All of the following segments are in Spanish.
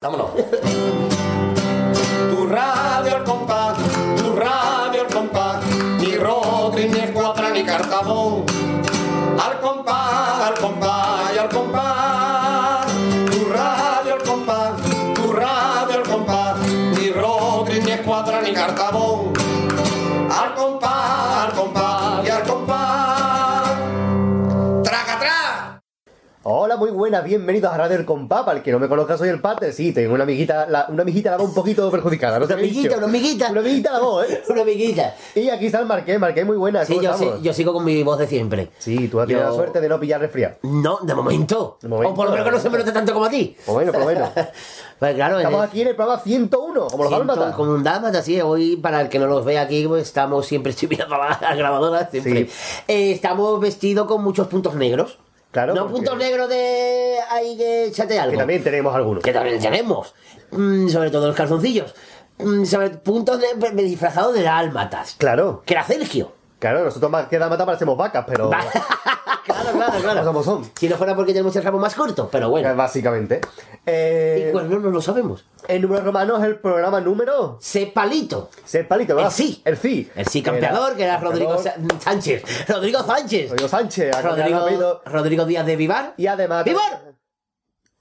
Vámonos. Tu muy buenas, bienvenidos a Radio El Compás. Para el que no me conozca, soy el Pater. Sí, tengo una amiguita, la, una amiguita la voz un poquito perjudicada. ¿no Una amiguita, una amiguita. Una amiguita la voz, ¿eh? Una amiguita. Y aquí está el Marqués, Marqués, muy buena. Sí, ¿cómo yo, sí, estamos? yo sigo con mi voz de siempre. Sí, tú has tenido Yo- la suerte de no pillar resfriado. No, de momento. De momento, o por lo menos que no se me note tanto como a ti. Pues bueno, por lo menos. Pues claro, Estamos en- aquí en el programa 101, como los dálmatas. Como un dálmata, sí. Hoy, para el que no nos ve aquí, pues, estamos siempre, estoy mirando a la grabadora, siempre. Sí. Eh, estamos vestidos con muchos puntos negros. Claro, No porque- puntos negros de ahí que échate algo. Que también tenemos algunos. que también tenemos. Mm, sobre todo los calzoncillos. Mm, sobre puntos de, de- disfrazados de dálmatas. Claro, Que era Sergio. claro, nosotros más que dálmatas parecemos vacas, pero. claro, claro, claro. Como son. Si no fuera porque tenemos el rabo más corto, pero bueno. Básicamente. Eh, Y pues no, no lo sabemos. el número romano es el programa número. Cepalito. Ser palito, ¿verdad? El sí. El sí. El sí campeador, que era Rodrigo Sánchez. Rodrigo Sánchez. Rodrigo Sánchez, Rodrigo. Rodrigo Díaz de Vivar. Y además. ¡Vivar!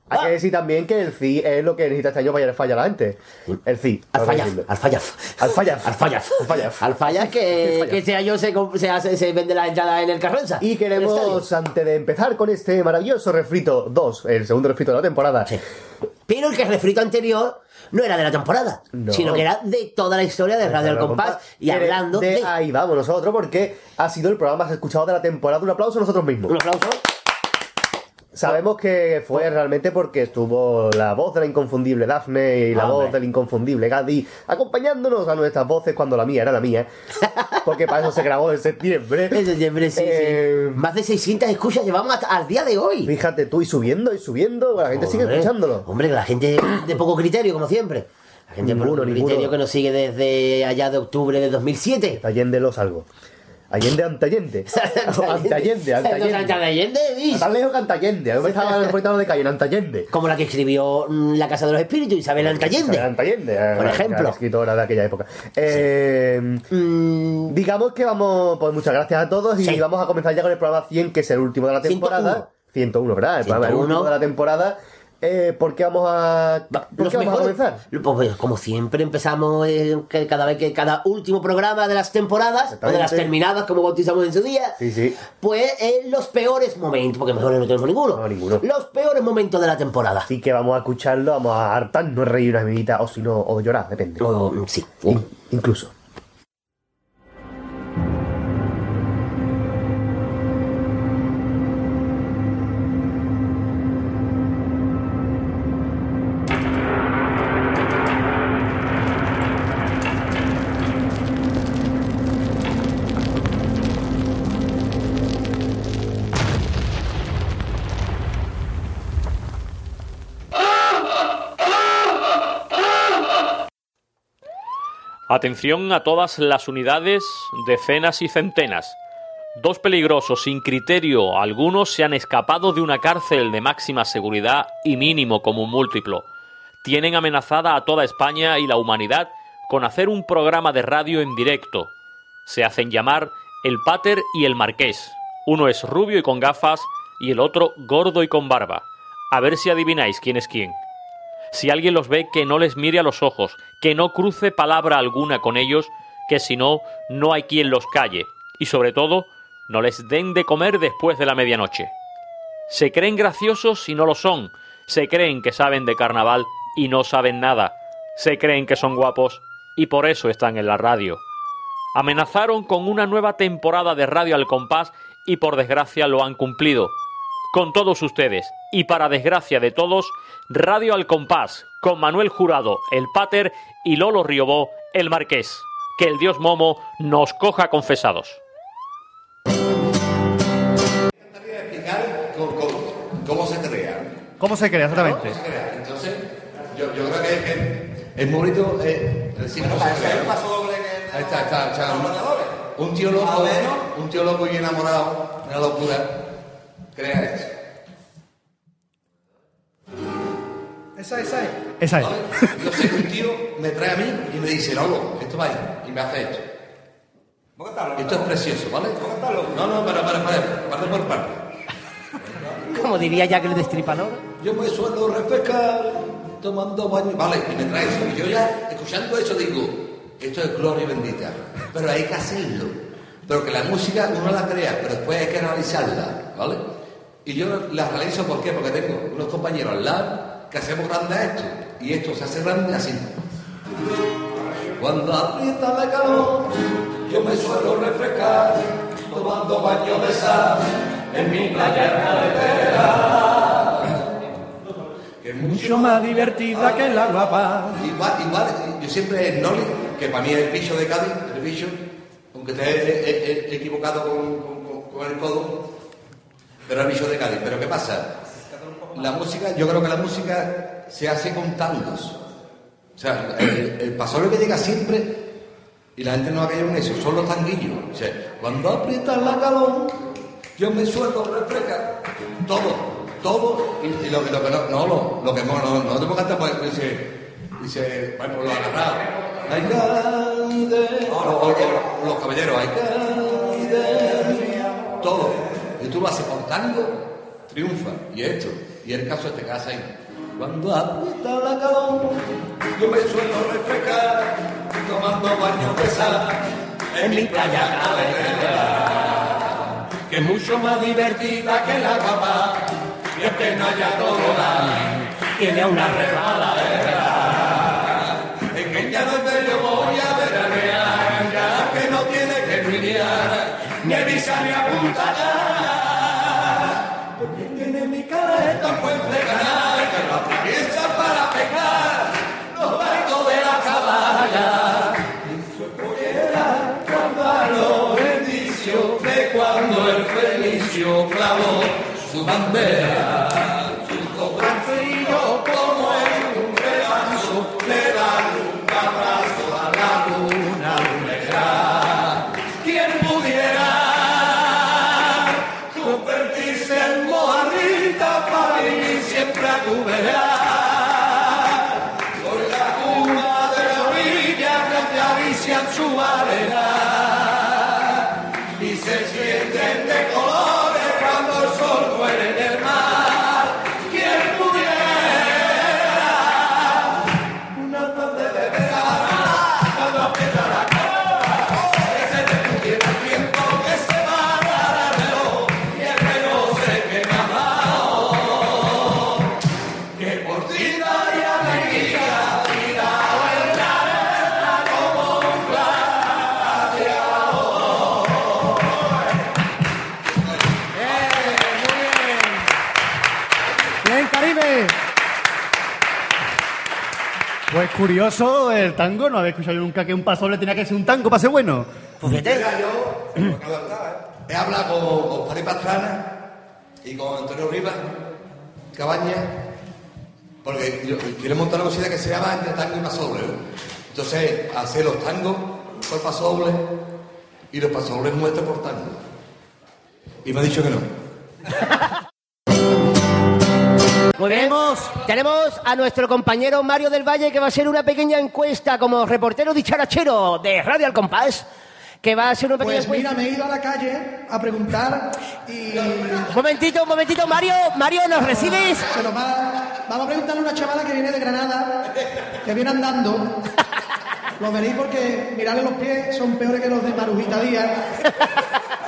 Hay Ah. que decir también que el CI es lo que necesita este año para ir al falla a la gente. El CI. Alfayaz. Alfayaz. Alfayaz. Alfayaz. Alfayaz. Alfayaz que, Alfayaz. que este año se, comp- se, hace- se vende la entrada en el Carranza. Y queremos, antes de empezar con este maravilloso refrito 2, el segundo refrito de la temporada, Sí. Pero el que refrito anterior no era de la temporada, No. sino que era de toda la historia de Radio El Compás y Quiere- hablando de, de... ahí vamos nosotros, porque ha sido el programa más escuchado de la temporada. Un aplauso a nosotros mismos. Un aplauso. Sabemos que fue realmente porque estuvo la voz de la inconfundible Dafne y la Ah, voz hombre. del inconfundible Gadi acompañándonos a nuestras voces cuando la mía era la mía. Porque para eso se grabó en septiembre. En septiembre, sí, Eh, sí. Más de 600 escuchas llevamos hasta al día de hoy. Fíjate tú, y subiendo y subiendo, la gente sigue Hombre, escuchándolo. Hombre, la gente de poco criterio, como siempre. La gente de Ninguno, poco criterio ninguno. que nos sigue desde allá de octubre de 2007. Allende lo salgo. Allende Antallende. Antallende, Antallende. Antallende, ¿vis? Tan lejos que Antallende. Mí me estaba enfrentando de calle en Antallende. Como la que escribió mm, La Casa de los Espíritus, Isabel Antallende. Isabel Antallende. eh, Por la ejemplo. gran escritora de aquella época. Eh, Mm, digamos que vamos, pues muchas gracias a todos y Sí. vamos a comenzar ya con el programa 100, que es el último de la temporada. 101, ¿verdad? El programa el 101. último de la temporada. Eh, ¿Por qué vamos a, ¿por los qué vamos a comenzar? Pues, como siempre empezamos eh, cada vez que cada último programa de las temporadas o de las terminadas como bautizamos en su día Sí, sí. pues en los peores momentos porque mejores no tenemos ninguno No, ninguno. los peores momentos de la temporada Así que vamos a escucharlo, vamos a hartarnos, reír una minita, o si no, o llorar, depende. O, sí In- incluso. Atención a todas las unidades, decenas y centenas. Dos peligrosos sin criterio algunos se han escapado de una cárcel de máxima seguridad y mínimo común múltiplo. Tienen amenazada a toda España y la humanidad con hacer un programa de radio en directo. Se hacen llamar el Pater y el Marqués. Uno es rubio y con gafas y el otro gordo y con barba. A ver si adivináis quién es quién. Si alguien los ve, que no les mire a los ojos, que no cruce palabra alguna con ellos, que si no, no hay quien los calle, y sobre todo, no les den de comer después de la medianoche. Se creen graciosos y no lo son, se creen que saben de carnaval y no saben nada, se creen que son guapos y por eso están en la radio. Amenazaron con una nueva temporada de Radio al Compás y por desgracia lo han cumplido. Con todos ustedes, y para desgracia de todos, Radio al Compás, con Manuel Jurado, el Pater, y Lolo Riobó, el Marqués. Que el dios Momo nos coja confesados. explicar cómo, cómo- cómo se crea. ¿Cómo se crea exactamente? ¿Cómo se crea? Entonces, yo, yo creo que, que es muy bonito eh, decir cómo se crea. Ahí está, está, está. Un, un tío loco, un tío loco y enamorado, una locura, crea esto. Esa, esa es. Esa es. ¿vale? Yo sé que un tío me trae a mí y me dice, Lolo, esto va ahí, y me hace esto. Esto es precioso, ¿vale? No, no, para, para, para, parte por parte. Como diría Jack el Destripador. Yo me suelo refrescar tomando baño. Vale, y me trae eso. Y yo ya, escuchando eso, digo, esto es gloria bendita. Pero hay que hacerlo. Pero que la música uno la crea, pero después hay que analizarla, ¿vale? Y yo la realizo, ¿por qué? Porque tengo unos compañeros al lado que hacemos grande esto. Y esto se hace grande así. Cuando aprieta la calor, yo me suelo refrescar tomando baño de sal en mi playa carretera. Que es mucho más divertida que la guapa. Igual, igual, yo siempre el Noli, que para mí es el bicho de Cádiz, el bicho, aunque he equivocado con, con- con el codo, pero el bicho de Cádiz. Pero ¿qué pasa? La música, yo creo que la música se hace con tangos. O sea, el, el pasorio que llega siempre, y la gente no ha caído en eso, son los tanguillos. O sea, cuando aprieta la calor, yo me suelto refrescar. Todo, todo, y, lo, que- lo que no, no, lo, lo que no, no, no te cantar, pues dice, dice, bueno, lo agarrado. Ay, caide, o, o- o los caballeros, ay, caide, todo. Tú lo haces tango, triunfa. Y esto, y el caso este casa ahí. Cuando aprieta la calor, yo me suelo refrescar, tomando baño de sal en mi playa carretera, que es mucho más divertida que la guapa, y es que no haya todo tiene una resbaladera, en que ya donde yo voy a veranear, ya que no tiene que ni avisa ni apuntar, su curioso el tango, no había escuchado yo nunca que un paso le tenía que ser un tango para ser bueno. Pues fíjate. Mira, yo he hablado con, con Fari Pastrana y con Antonio Rivas, Cabaña, porque yo quiero montar una cosita que se llama entre tango y pasoble. ¿no? Entonces, hacer los tangos por pasoble y los pasobles muestran por tango. Y me ha dicho que no. Muy bien. Tenemos a nuestro compañero Mario del Valle que va a hacer una pequeña encuesta como reportero dicharachero de Radio Al Compás. Que va a hacer una pequeña Pues mira, me he ido a la calle a preguntar y Un momentito, un momentito, Mario. Mario, ¿nos recibes? se nos va, vamos a preguntarle a una chavala que viene de Granada, que viene andando. Lo veréis porque mirarle los pies son peores que los de Marujita Díaz.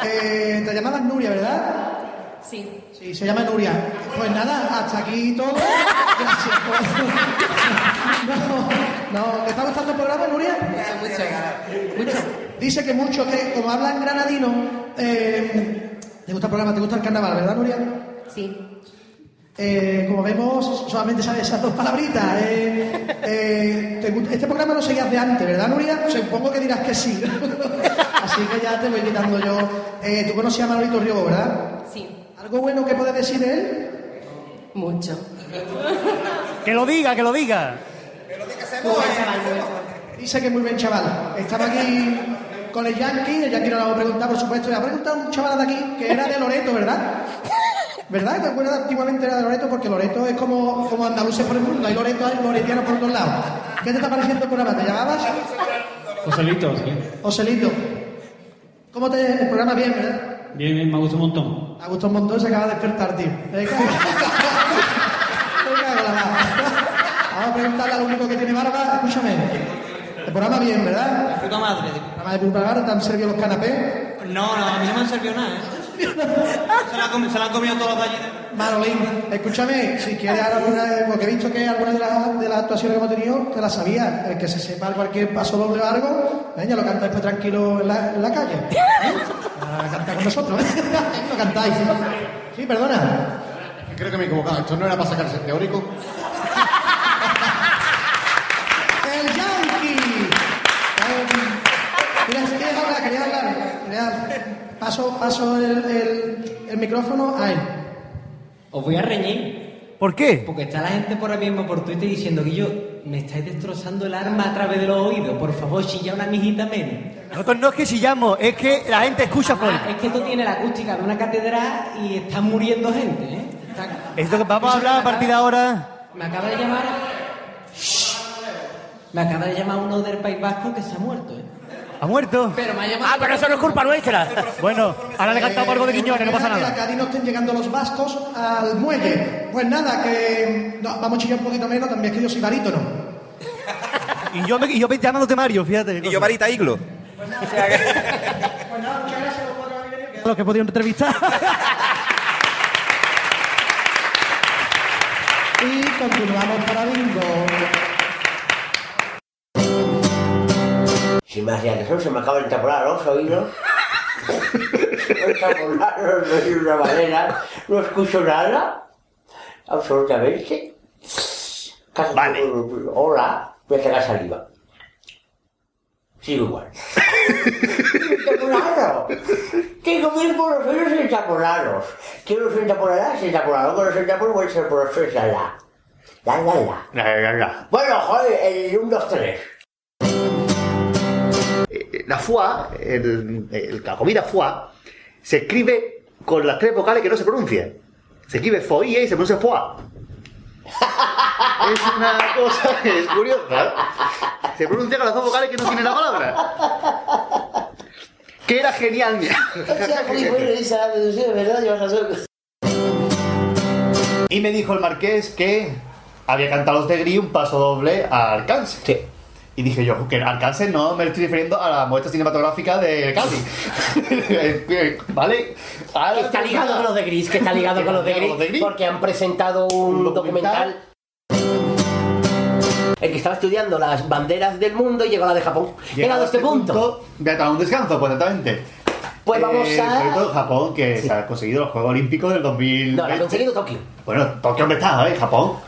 Eh, te llamabas Nuria, ¿verdad? Sí. Sí, se llama Nuria. Pues nada, hasta aquí todo. Gracias. No, no, ¿te está gustando el programa, Nuria? Mucho. Mucho. Dice que mucho, que como hablan granadino, eh, ¿te gusta el programa? ¿Te gusta el carnaval, verdad, Nuria? Sí. Eh, como vemos, solamente sabes esas dos palabritas. Eh, eh, ¿te gusta- este programa lo seguías de antes, ¿verdad, Nuria? Supongo que dirás que sí. Así que ya te voy quitando yo. Eh, Tú conocías a Manolito Riego, ¿verdad? Sí. ¿Algo bueno que puedes decir de él? Mucho. Que lo diga, que lo diga. Buen chaval, muy buen chaval. Dice que es muy buen chaval. Estaba aquí con el Yankee, el Yankee no lo ha preguntado, por supuesto. Le ha preguntado a un chaval de aquí que era de Loreto, ¿verdad? ¿Verdad? ¿Te acuerdas antiguamente era de Loreto? Porque Loreto es como, como andaluces por el mundo. Hay Loreto, hay loretianos por todos lados. ¿Qué te está pareciendo el programa? ¿Te llamabas? Joselito, sí. Joselito. ¿Cómo te... El programa bien, ¿verdad? Bien, bien, me gusta un montón. Me ha gustado un montón, se acaba de despertar, tío. Me cago- Me cago en la mar. Vamos a preguntarle al único que tiene barba. Escúchame. El programa bien, ¿verdad? Puta madre. El programa de Pulpa Barba, ¿te han servido los canapés? No, no, a mí no me han servido nada, ¿eh? Se la, han comi- se la han comido todos los allí. Marolín, escúchame, si quieres alguna, porque he visto que algunas de las, de las actuaciones que hemos tenido te las sabías. El que se sepa cualquier paso doble o algo, ya lo cantáis pues tranquilo en la, en la calle. ¿eh? A cantar con nosotros, ¿eh? Lo cantáis. Sí, perdona. Creo que me he equivocado. Esto no era para sacarse el teórico. ¡El Yankee! Eh, ¿Querías, querías hablar? ¿Querías hablar? ¿Querías- Paso, paso el, el, el micrófono a él. Os voy a reñir. ¿Por qué? Porque está la gente por ahí mismo por Twitter diciendo que yo me estáis destrozando el arma a través de los oídos. Por favor, chilla una mijita menos. Nosotros no es que chillamos, es que la gente escucha Ah, fuerte. es que esto tiene la acústica de una catedral y está muriendo gente, ¿eh? Está- Esto que vamos a hablar a partir de ahora. Me acaba de llamar. Me acaba de llamar uno del País Vasco que se ha muerto, ¿eh? ¿Ha muerto? Pero me ha llamado. Ah, pero eso no es culpa nuestra. Bueno, ahora le cantamos algo de Quiñones, no pasa Que a nada. Cádiz no estén llegando los vascos al muelle. Pues nada, que no, vamos a chillar un poquito menos, también es que yo soy barítono. Y yo, me, y yo me llamándote Mario, fíjate. Y yo Marita Iglo. Los que he podido entrevistar. Y continuamos para bingo. Sin más dilación, se me acaban de taponar los oídos. taponar no hay una manera. No escucho nada. Absolutamente. Casi Vale. Hola. Voy a sacar saliva. Sigo igual. ¡Taponado! Tengo mil por los oídos entaponados. Que los entaponarás, entaponados. Que los entaponados, voy a ser por los oídos, la la. La la la. Ya, ya, ya. Bueno, joder, el 1, 2, 3. Eh, La foie, el, el- la comida foie, se escribe con las tres vocales que no se pronuncian. Se escribe foie y se pronuncia foie. Es una cosa que es curiosa. Se pronuncia con las dos vocales que no tiene la palabra. Que era genial, mira. O sea, muy bueno esa deducción, ¿verdad? Llevas razón. Y me dijo el marqués que había cantado los de Gris un paso doble a Arcángel. Sí. Y dije yo, que Arcángel no me estoy refiriendo a la muestra cinematográfica de Cádiz. ¿Vale? Ahora Que está ligado con los de Gris, que está ligado con los de de Gris, Gris. porque han presentado un, Un documental. El que estaba estudiando las banderas del mundo y llegó a la de Japón. Llegado a este punto. Ya está, un descanso, pues exactamente. Pues vamos Eh, a- Sobre todo Japón, que Sí. se ha conseguido los Juegos Olímpicos del 2000. No, lo ha conseguido Tokio. Bueno, Tokio me está, ¿eh? Japón.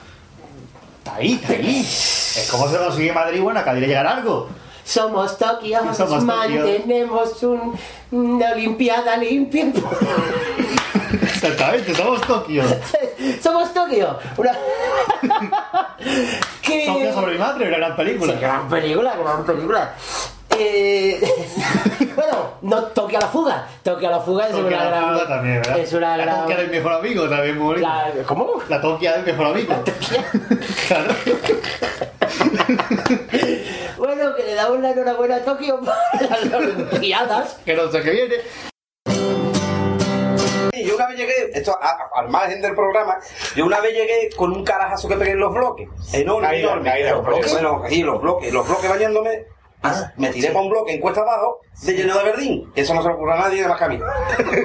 Está ahí, está ahí. Es como se consigue Madrid, bueno, acá diré llegar algo. Somos Tokio, Somos Tokio. mantenemos un- una Olimpiada limpia. Exactamente, somos Tokio. Somos Tokio. Una... que... Tokio sobre mi madre, una gran película. Sí, gran película, gran película. Eh, bueno, no Tokio a la fuga. Tokio a la fuga es Tokio una a la gran. fuga también, ¿verdad? Es una La gran. Tokia del mejor amigo también muy bonito. La- ¿Cómo? La Tokia del mejor amigo. claro. Bueno, que le damos la enhorabuena a Tokio por las Olimpiadas. Que no sé qué viene. Y yo una vez llegué, esto a- a- al margen del programa, yo una vez llegué con un carajazo que pegué en los bloques. Enorme, Caída, enorme. caída, los bloques. Bueno, sí, los bloques, los bloques bañándome. Me tiré para un bloque en cuesta abajo de lleno de verdín. Eso no se le ocurre a nadie de más que a mí.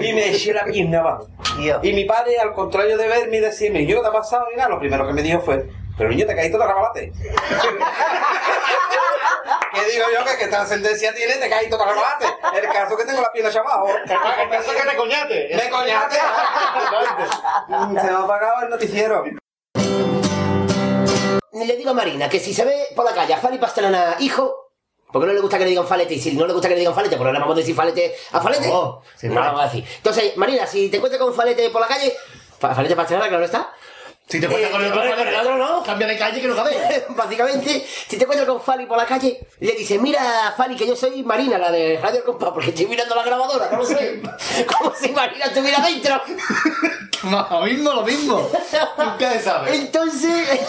Y me eché la pierna abajo. Y mi padre, al contrario de verme y decirme, ¿y yo qué te ha pasado? Y nada, lo primero que me dijo fue, pero niño, te caíste, te rebalate. ¿Qué digo yo? Que qué trascendencia tiene, te caíste, te rebalate. El caso que tengo la pierna hacia abajo. El caso es que te coñate. Me coñaste. Se me ha apagado el noticiero. Le digo a Marina que si se ve por la calle a Fali Pastelona, hijo. Porque no le gusta que le digan falete y si no le gusta que le digan falete, pues no le vamos a decir falete a falete. No, sí, vamos a decir. Entonces, Marina, si te encuentras con falete por la calle, fa- falete Pastelona, claro está. Si te encuentras Eh, con el con el otro no. Cambia de calle que no cabe. Básicamente, si te encuentras con Fali por la calle, le dices, mira, Fali, que yo soy Marina, la de Radio Compa, porque estoy mirando la grabadora, no lo sé. Como si Marina estuviera dentro. Lo mismo, lo mismo. Nunca se sabe. Entonces,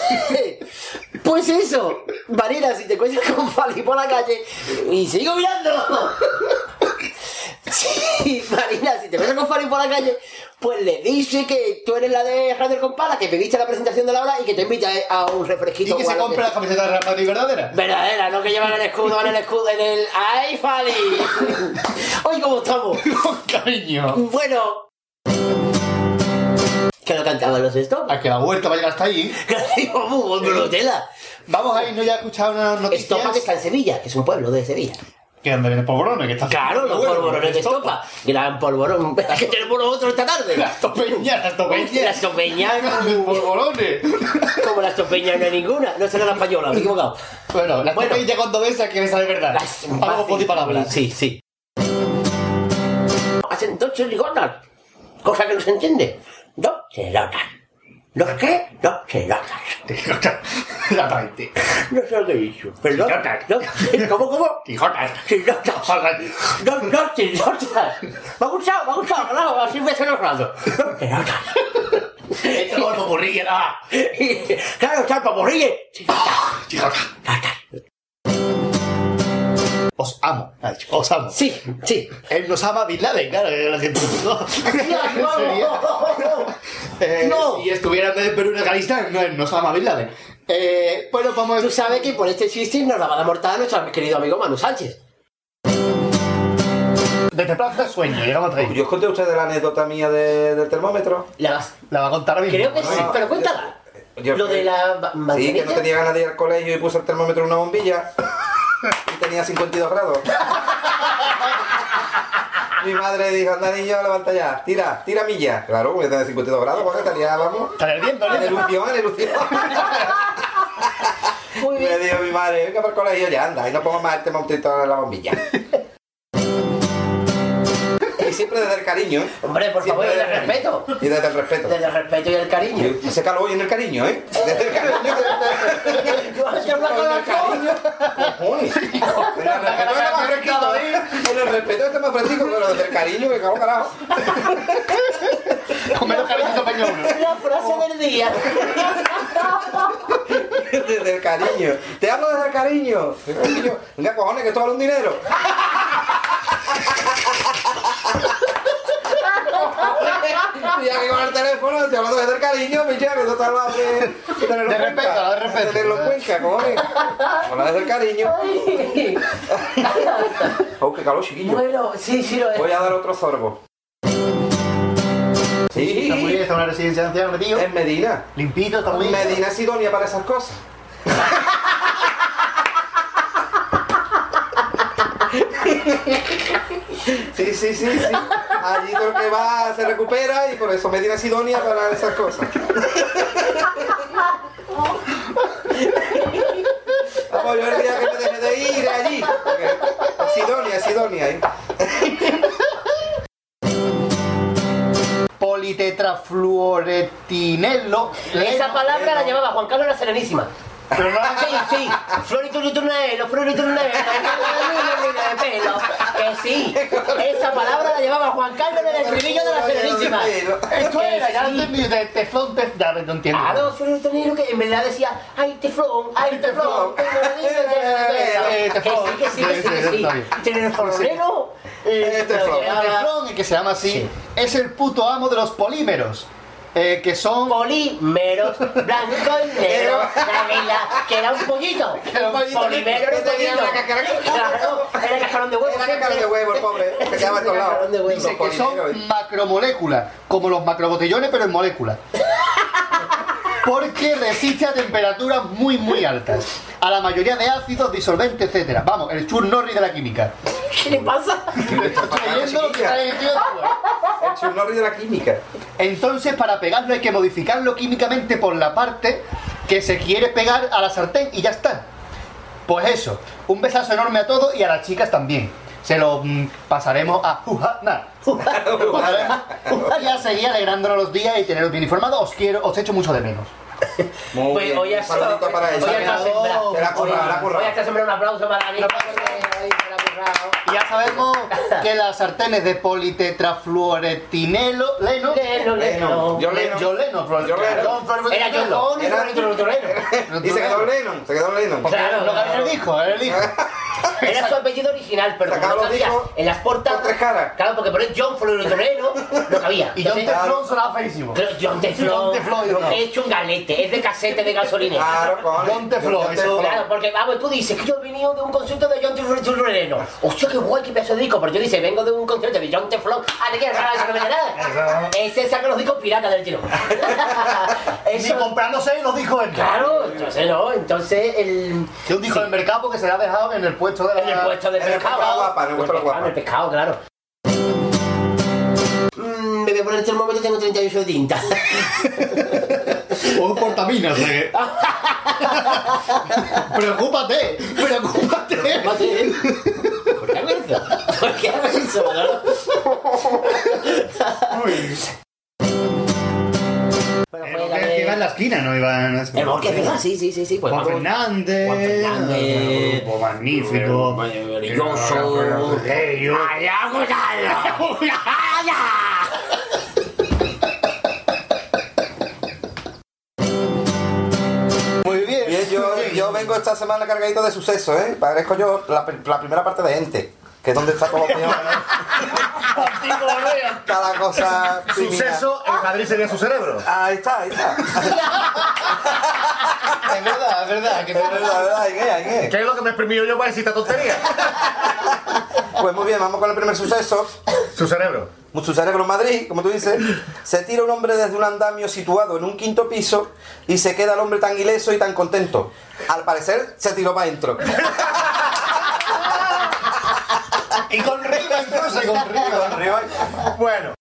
pues eso, Marina, si te encuentras con Fali por la calle y sigo mirando. Sí, Marina, si te encuentras con Fali por la calle, pues le dice que tú eres la de Radio Compala, que me viste la presentación de la hora y que te invita a un refresquito. Y que se compre la camiseta de Real Madrid verdadera. Verdadera, no que llevan el escudo en el escudo, en el... ¡Ay, Fali! Hoy, ¿cómo estamos? Con cariño. Bueno... Que lo cantaban los stop. A que la huerta va a llegar hasta ahí. Vamos, Brunotela. Vamos a irnos ya a escuchar unas noticias. Estopa que está en Sevilla, que es un pueblo de Sevilla. Que anda en el polvorón, que está Claro, los Bueno, polvorones de Estopa. Gran polvorón. que tenemos nosotros esta tarde. Las topeñas, las topeñas. Las topeñas. Los polvorones. Como las topeñas no hay ninguna. No será la española, me he equivocado. Bueno, las Bueno. topeñas cuando ves a que me sale verdad. Las- Algo por palabras. Sí, sí. Hacen dos chirigotas. Cosa que no se entiende. Dos chirigotas. ¿Los qué? Dos chirigotas. Exactamente. No sé lo que he dicho. ¿Perdón? Chirigotas. ¿No? ¿Cómo, cómo? Tijotas. Chirigotas. Dos, dos chirigotas. Me ha gustado, me ha gustado. Claro, así me los ratos. Dos chirigotas. Esto es como burrilla, nada. Claro, está el paporrille. Chijota. Os amo, ha dicho, os amo. Sí, sí. Él nos ama a Bin Laden, claro, que lo siento. No. Eh, No. Si estuviera en Perú en Afganistán, no, él nos ama a Bin Laden. Eh, bueno, vamos Tú sabes que por este chiste nos la va a dar mortal nuestro querido amigo Manu Sánchez. Desde Plaza Sueño, llegamos a Yo os conté a ustedes la anécdota mía de- del termómetro. La vas- La va a contar ahora mismo. Creo que sí, No. pero cuéntala. Yo- Lo de la Sí, que no tenía ganas de ir al colegio y puse el termómetro en una bombilla y tenía 52 grados. Mi madre dijo, anda niño, levanta ya, tira, tira milla. Claro, porque tenía 52 grados, porque estaría, vamos, Está ardiendo, en ¿no? erupción, en erupción. Muy Me dijo mi madre, venga para el colegio ya, anda, y no pongo más el termómetro en la bombilla. Y siempre desde el cariño, ¿eh? Hombre, por favor, Siempre desde el respeto. Y desde el respeto. Desde el respeto y el cariño. Y Ese calor y en el cariño, ¿eh? Desde el cariño. Con la cariño. Cojones. En el respeto está más fresquito, ¿eh? En el respeto está más fresquito, pero desde el cariño, que cago carajo. Comer cariñito pañuelo. La frase del día. Desde el cariño. Te hablo desde el cariño. Desde el cariño. Venga, cojones, que esto vale un dinero. Ya que con el teléfono, te hablando desde el cariño, que tú te hablas de, de tenerlo De en respeto, de respeto. De tenerlo en cuenta, cojones. Habla desde el cariño. Oh, qué calor, chiquillo. Bueno, sí, sí lo es. Voy a dar otro sorbo. Está muy bien, Sí, está en una residencia de ancianos metido. en Medina. Limpito, está muy bien. Medina es idónea para esas cosas. Sí, sí, sí, sí. Allí todo el que va se recupera y por eso Medina es idónea para esas cosas. Vamos, yo el día que me deje de ir allí. idónea, es idónea. ¿eh? Politetrafluoretinelo. Esa palabra la llevaba Juan Carlos la Serenísima. Pero no Sí, sí. Floriturunelo, floriturunelo, pelo. Que sí. Esa palabra la llevaba Juan Carlos en el estribillo de la Serenísima. Esto Que era, ya lo entendí, de teflón, tef- ya no entiendo. Claro, floriturunelo que en verdad decía, ay, teflón, ay, teflón. Eh, Que teflón. sí, que sí, que sí, que sí. Tiene el florero. Eh, teflón. El teflón, que se llama así, Sí. es el puto amo de los polímeros. Eh, que son Polímeros, blanco y negro, que era un pollito. Polímero era un pollito. una cáscara. Claro, era cascarón de huevo. Era cascarón de huevo, el pobre. Se todos lados. Dice que son macromoléculas, como los macrobotellones, pero en moléculas. Porque resiste a temperaturas muy, muy altas. A la mayoría de ácidos, disolventes, etc. Vamos, el Chur Norris de la química. ¿Qué le pasa? Estoy leyendo lo que trae el tío de web. El churnorri de la química. Entonces, para pegarlo hay que modificarlo químicamente por la parte que se quiere pegar a la sartén y ya está. Pues eso, un besazo enorme a todos y a las chicas también. Se lo mm, pasaremos a Juhana. Y a seguir alegrándonos los días y teneros bien informados. Os quiero, os echo mucho de menos. Muy Pues bien. hoy Un ha saludito para ella. Hoy un aplauso para mí. Y ya sabemos que las sartenes de politetrafluoretinelo, leno, Leno, leno. John Lennon. John Lennon, John Lennon. Era John Lennon y Era- Lennon. Y se quedó Lennon, se quedó Lennon. Claro, Lo que había el hijo, el hijo. Era su apellido original, pero como no cabía en las portadas. con tres caras. Claro, porque poner John Florentino no cabía. Y John Teflon sonaba feísimo. Pero John Teflon, John Teflon, no. he hecho un galete, es de casete de gasolina. Claro, con John Teflon, Claro, porque vamos, tú dices que yo he venido de un concierto de John Teflon. Hostia, qué guay, qué pedazo de disco. Pero yo dice, vengo de un concierto de John Teflon. Ah, ¿de qué? Ah, eso no me da nada. Ese saca los discos piratas del tiro. Ni Eso, comprándose los dijo él. claro, entonces no, entonces el... Que un disco del mercado porque se le ha dejado en el puesto de la... En el puesto de En el pescado. pescado guapa, en el puesto de guapa. En el pescado, claro. Mm, me voy a poner el termómetro y tengo 38 de tinta. O un portaminas, sea que... Preocúpate, preocúpate. ¿Por qué hago eso? Bueno, fue la Que de- iba en la esquina, no iba en... El Borges, ¿verdad? Sí, sí, sí, sí. Pues Juan vamos. Fernández, Juan Fernández. un grupo magnífico, Maravilloso. Ellos. ¡Allá, cuidado! ¡Allá! Muy bien. Bien, yo, yo vengo esta semana cargadito de sucesos, ¿eh? Parezco yo la, la primera parte de Ente, que es donde está todo mío. Cada cosa. Suceso, el Madrid sería su cerebro. Ahí está, ahí está. Es verdad, es verdad. Que Es verdad, es verdad. ¿Qué es lo que me he exprimido yo para decir esta tontería? Pues muy bien, vamos con el primer suceso. Su cerebro. Su cerebro en Madrid, como tú dices, se tira un hombre desde un andamio situado en un quinto piso y se queda el hombre tan ileso y tan contento. Al parecer se tiró para adentro. Y con Riva Riva. Bueno.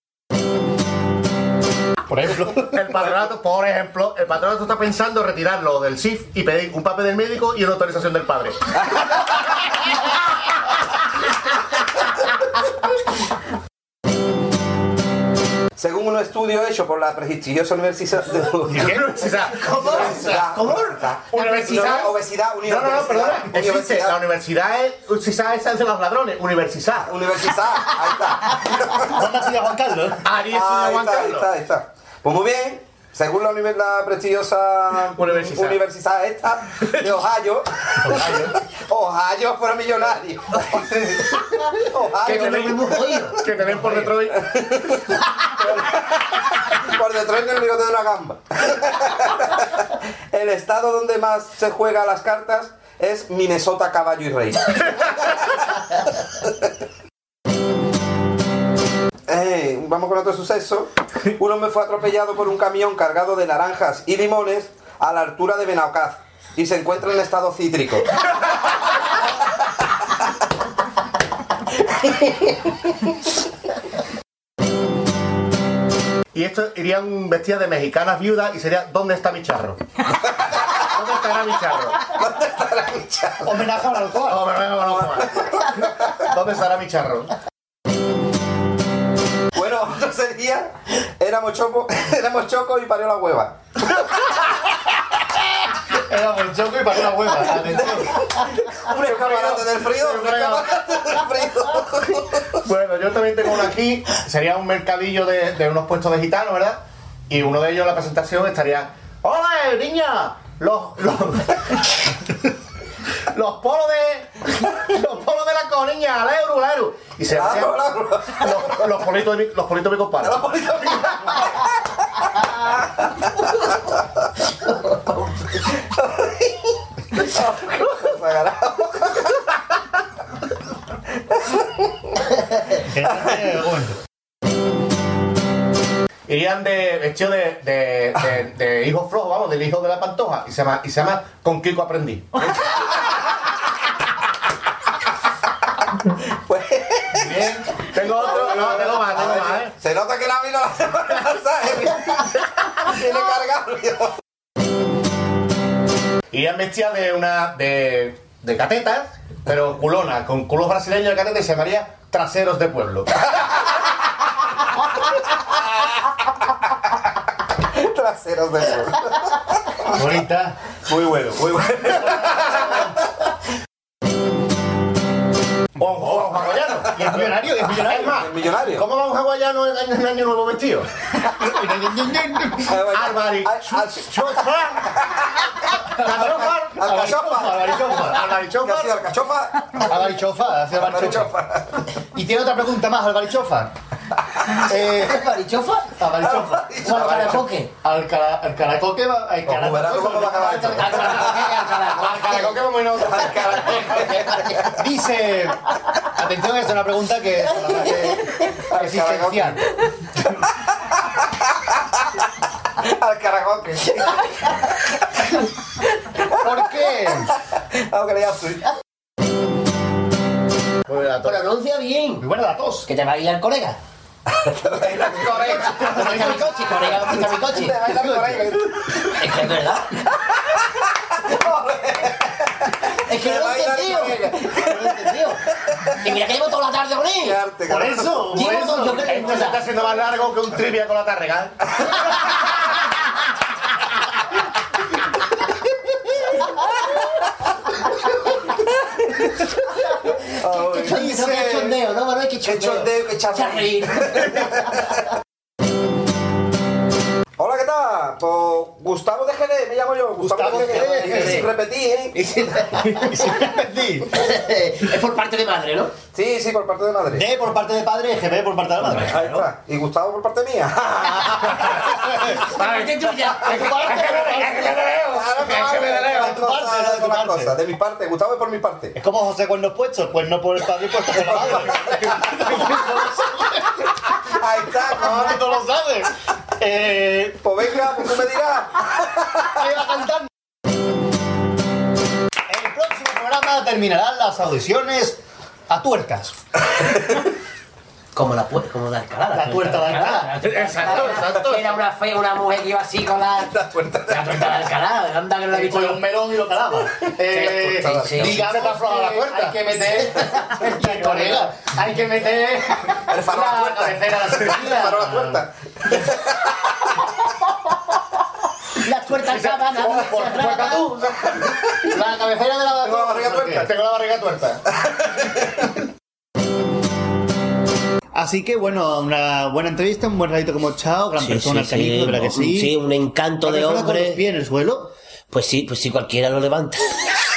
Por ejemplo. El patronato, por ejemplo, el patronato está pensando retirarlo del SIF y pedir un papel del médico y una autorización del padre. Según un estudio hecho por la prestigiosa universidad de ¿Qué universidad? ¿Cómo? ¿Cómo? Universidad. No, obesidad, No, no, no, perdona. Existe. La universidad es. Universidad esa es de los ladrones. Universidad. Universidad, ahí está. ¿Dónde estudia Juan Carlos? Ahí estudia Ahí Juan está, ahí está. Pues muy bien. Según la, la prestigiosa Universidad. universidad esta de Ohio, Ohio fueron millonarios. Que Ohio, tenéis, que tenéis por Detroit. por detrás del bigote de una gamba. El estado donde más se juega las cartas es Minnesota, caballo y rey. Eh, vamos con otro suceso. Un hombre fue atropellado por un camión cargado de naranjas y limones a la altura de Benaucaz y se encuentra en estado cítrico. Y esto irían vestidas de mexicanas viudas y sería ¿Dónde está mi charro? ¿Dónde estará mi charro? Homenaje al alcohol. Oh, me vengo, no, no. ¿Dónde estará mi charro? Bueno, otro sería, éramos choco, éramos choco y parió la hueva. Buen choco y para una hueva. Un escaparate del frío, un escaparate del frío. Bueno, yo también tengo uno aquí. Sería un mercadillo de, de unos puestos de gitanos, ¿verdad? Y uno de ellos en la presentación estaría. ¡Hola, niña! Los. Los, los polos de. Los polos de la coniña, al euro, al euro. Y se hacían los, los politos de mi, los politos de mi compadre. Irían de vestido de, de, de, de hijo flojo, vamos, del hijo de la pantoja. Y se llama, y se llama Con Kiko aprendí. Bien. Tengo otro, no, tengo más, tengo más, ¿eh? Se nota que la vino la semana pasada. Tiene cargado. Irían vestidas de una. de. de catetas, pero culona, con culos brasileños de cateta y se llamaría Traseros de Pueblo. Traseros de pueblo. Bonita. Muy bueno, muy bueno. Ojo, millonario, es millonario. Es más, Es millonario. ¿Cómo va un hawaiano en, en año nuevo vestido? Chofar. Alcachofa. Albarichofar. ¿Qué ha sido alcachofa? Albarichofa, hace Albarichofa. Y tiene otra pregunta más, Albarichofa. Eh, ¿Barichofa? Albarichofa. ¿O Alcaracoque? Alcara- Alcaracoque va. Tú cómo va. Alcaracoque vamos a irnos a Dice. Atención, esta es una pregunta que es existencial. Al caracoque. ¿Por qué? Algo que le soy. Pronuncia bien. Muy buena la tos. Que te va a ir al colega. Colega, mi coche, colega, quita mi coche. Es que es verdad. Es que no lo he entendido. No lo he entendido. Y mira que llevo toda la tarde con él. Por eso, por Llevo eso. todo- yo creo- Esto se está haciendo más largo que un trivia con la tarrega. Qué chondeo, qué chondeo, no, Manuel, qué Qué chondeo. chondeo, qué Echa Pues Gustavo de GD, me llamo yo. Gustavo de GD. Y sin repetir, ¿eh? Y sin repetir. Es por parte de madre, ¿no? Sí, sí, por parte de madre. D por parte de padre, GB por parte de la madre. Ahí está. Y Gustavo por parte mía. Verte tuya. De mi parte, Gustavo es por mi parte. Es como José Cuernos puestos, cuerno por el padre y por la madre. Ahí está, Ahora no. tú lo sabes. Eh, Pues venga, pues tú me dirás. ahí va cantando. El próximo programa terminarán las audiciones a tuercas. Como la, pu- como la Alcalá. La tuerta de Alcalá. Exacto, exacto. Era una fea, una mujer que iba así con la... La tuerta. La tuerta de Alcalá. Anda que no la he Con un melón y lo calaba. Eh, Sí, sí, digamos la que tuerta. Hay que meter, colega, hay que meter El faro la tuerta. cabecera la El faro la tuerta. La tuerta acaba, la cabecera de la barriga tuerta. Tengo la barriga tuerta. Así que bueno, una buena entrevista, un buen ratito hemos echado, gran Sí, persona sí, sí. de verdad que sí. Sí, un encanto de persona con los hombre. pies en el suelo. Pues sí, pues sí, cualquiera lo levanta.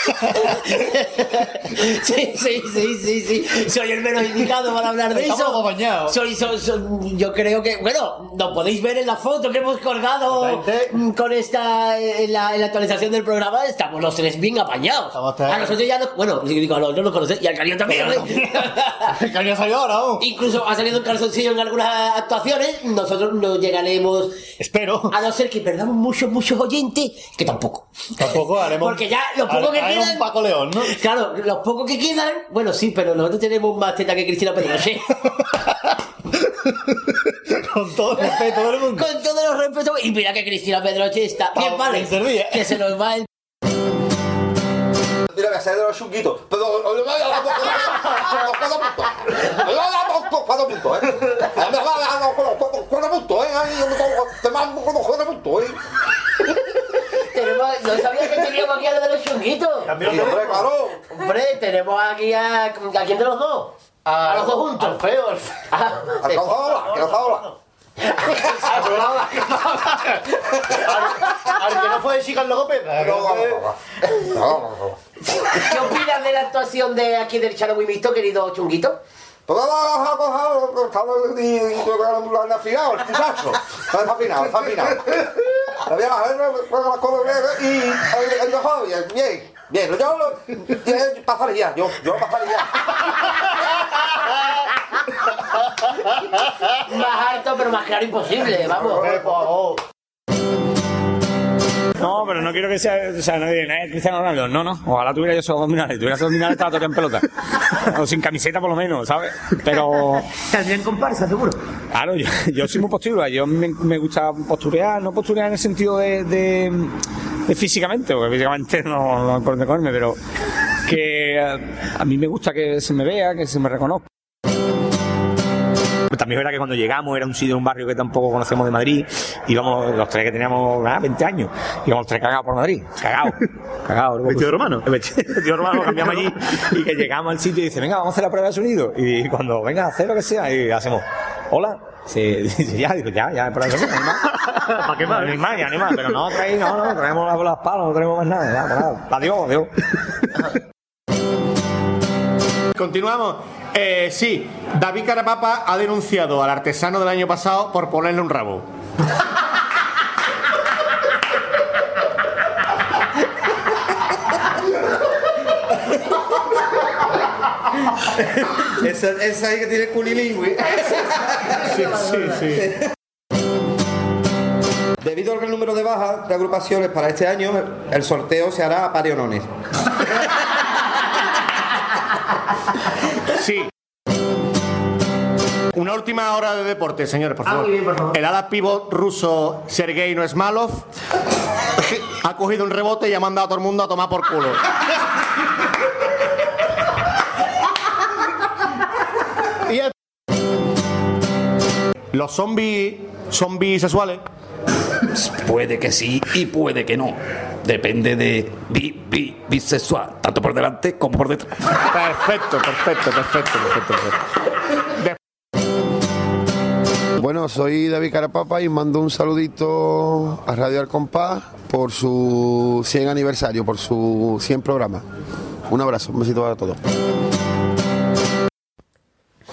sí, sí, sí, sí, sí. Soy el menos indicado para hablar de Estamos eso. acompañados. Soy, soy, soy- yo creo que, bueno, lo podéis ver en la foto que hemos colgado mm, con esta, eh, en la, en la actualización del programa. Estamos los tres bien apañados. Estamos tres. A nosotros ya nos, bueno, digo, a los no nos conocéis, y al cariño también. ¿eh? El canijo salió ahora, ¿no? Incluso ha salido en calzoncillo en algunas actuaciones. Nosotros no llegaremos Espero. a no ser que perdamos muchos, muchos oyentes, que tampoco. Tampoco haremos. Porque ya los pocos que haremos quedan. un Paco León, ¿no? Claro, los pocos que quedan, bueno, sí, pero nosotros tenemos más teta que Cristina Pedroche. Con todo el respeto del mundo. Con todos los respetos. Y mira que Cristina Pedroche está. Bien, vale. Que se nos va el. Mira, a salir de los chunguitos. Pero, cuatro puntos. Cuatro puntos, ¿eh? Cuatro puntos, ¿eh? Te mando cuatro puntos, ¿eh? Tenemos, no sabía que teníamos aquí a lo de los chunguitos. Hombre, claro. Hombre, tenemos aquí a. ¿A quién de los dos? A, los dos juntos. Al feo, al feo. Al que calzador. Al que no fue de chica no. ¿Qué opinas de la actuación de aquí del Charo querido chunguito? Cosa está en afinado, el muchacho. Está desafinado, está afinado. Y el bien, bien. Lo yo pasaría, yo, yo pasaría. Más alto, pero más claro imposible, vamos. No, pero no quiero que sea, o sea, no diga, "Eh, Cristiano Ronaldo. No, no, ojalá tuviera yo esos abdominales. Tuviera esos abdominales, estaba todo en pelota. O sin camiseta por lo menos, ¿sabes? Pero, También comparsa, seguro. claro, yo, yo soy muy postura. Yo me, me gusta posturear, no posturear en el sentido de, de, de físicamente, porque físicamente no, no dónde comerme, pero que eh, a mí me gusta que se me vea, que se me reconozca. También verdad que cuando llegamos era un sitio, un barrio que tampoco conocemos de Madrid, íbamos los tres que teníamos ah, 20 años, íbamos tres cagados por Madrid, cagados, cagados. ¿Vestido de romano? El vestido romano cambiamos allí y que llegamos al sitio y dice, venga, vamos a hacer la prueba de sonido. Y cuando, venga, hacer lo que sea, y hacemos, hola. Sí, dice, ya, digo, ya, ya, hay más. ¿Para qué más? Ni más, ya, ni más, pero no traéis, no, no, traemos las, las palas, no traemos más nada, ya, pues nada. Adiós, adiós. Continuamos. Eh, sí, David Carapapa ha denunciado al artesano del año pasado por ponerle un rabo. Esa, esa ahí que tiene culilingüe. Sí, sí, sí. Debido al gran número de bajas de agrupaciones para este año, el sorteo se hará a par y honores. Sí. Una última hora de deporte, señores, por Ah, favor. muy bien, por favor. El ala pivot ruso Sergei Noesmalov ha cogido un rebote y ha mandado a todo el mundo a tomar por culo. Y el- Los zombies son bisexuales. Puede que sí y puede que no. Depende de bisexual, tanto por delante como por detrás. Perfecto, perfecto, perfecto, perfecto. perfecto. Bueno, soy David Carapapa y mando un saludito a Radio Al Compás por su 100 aniversario, por su 100 programa. Un abrazo, un besito a todos.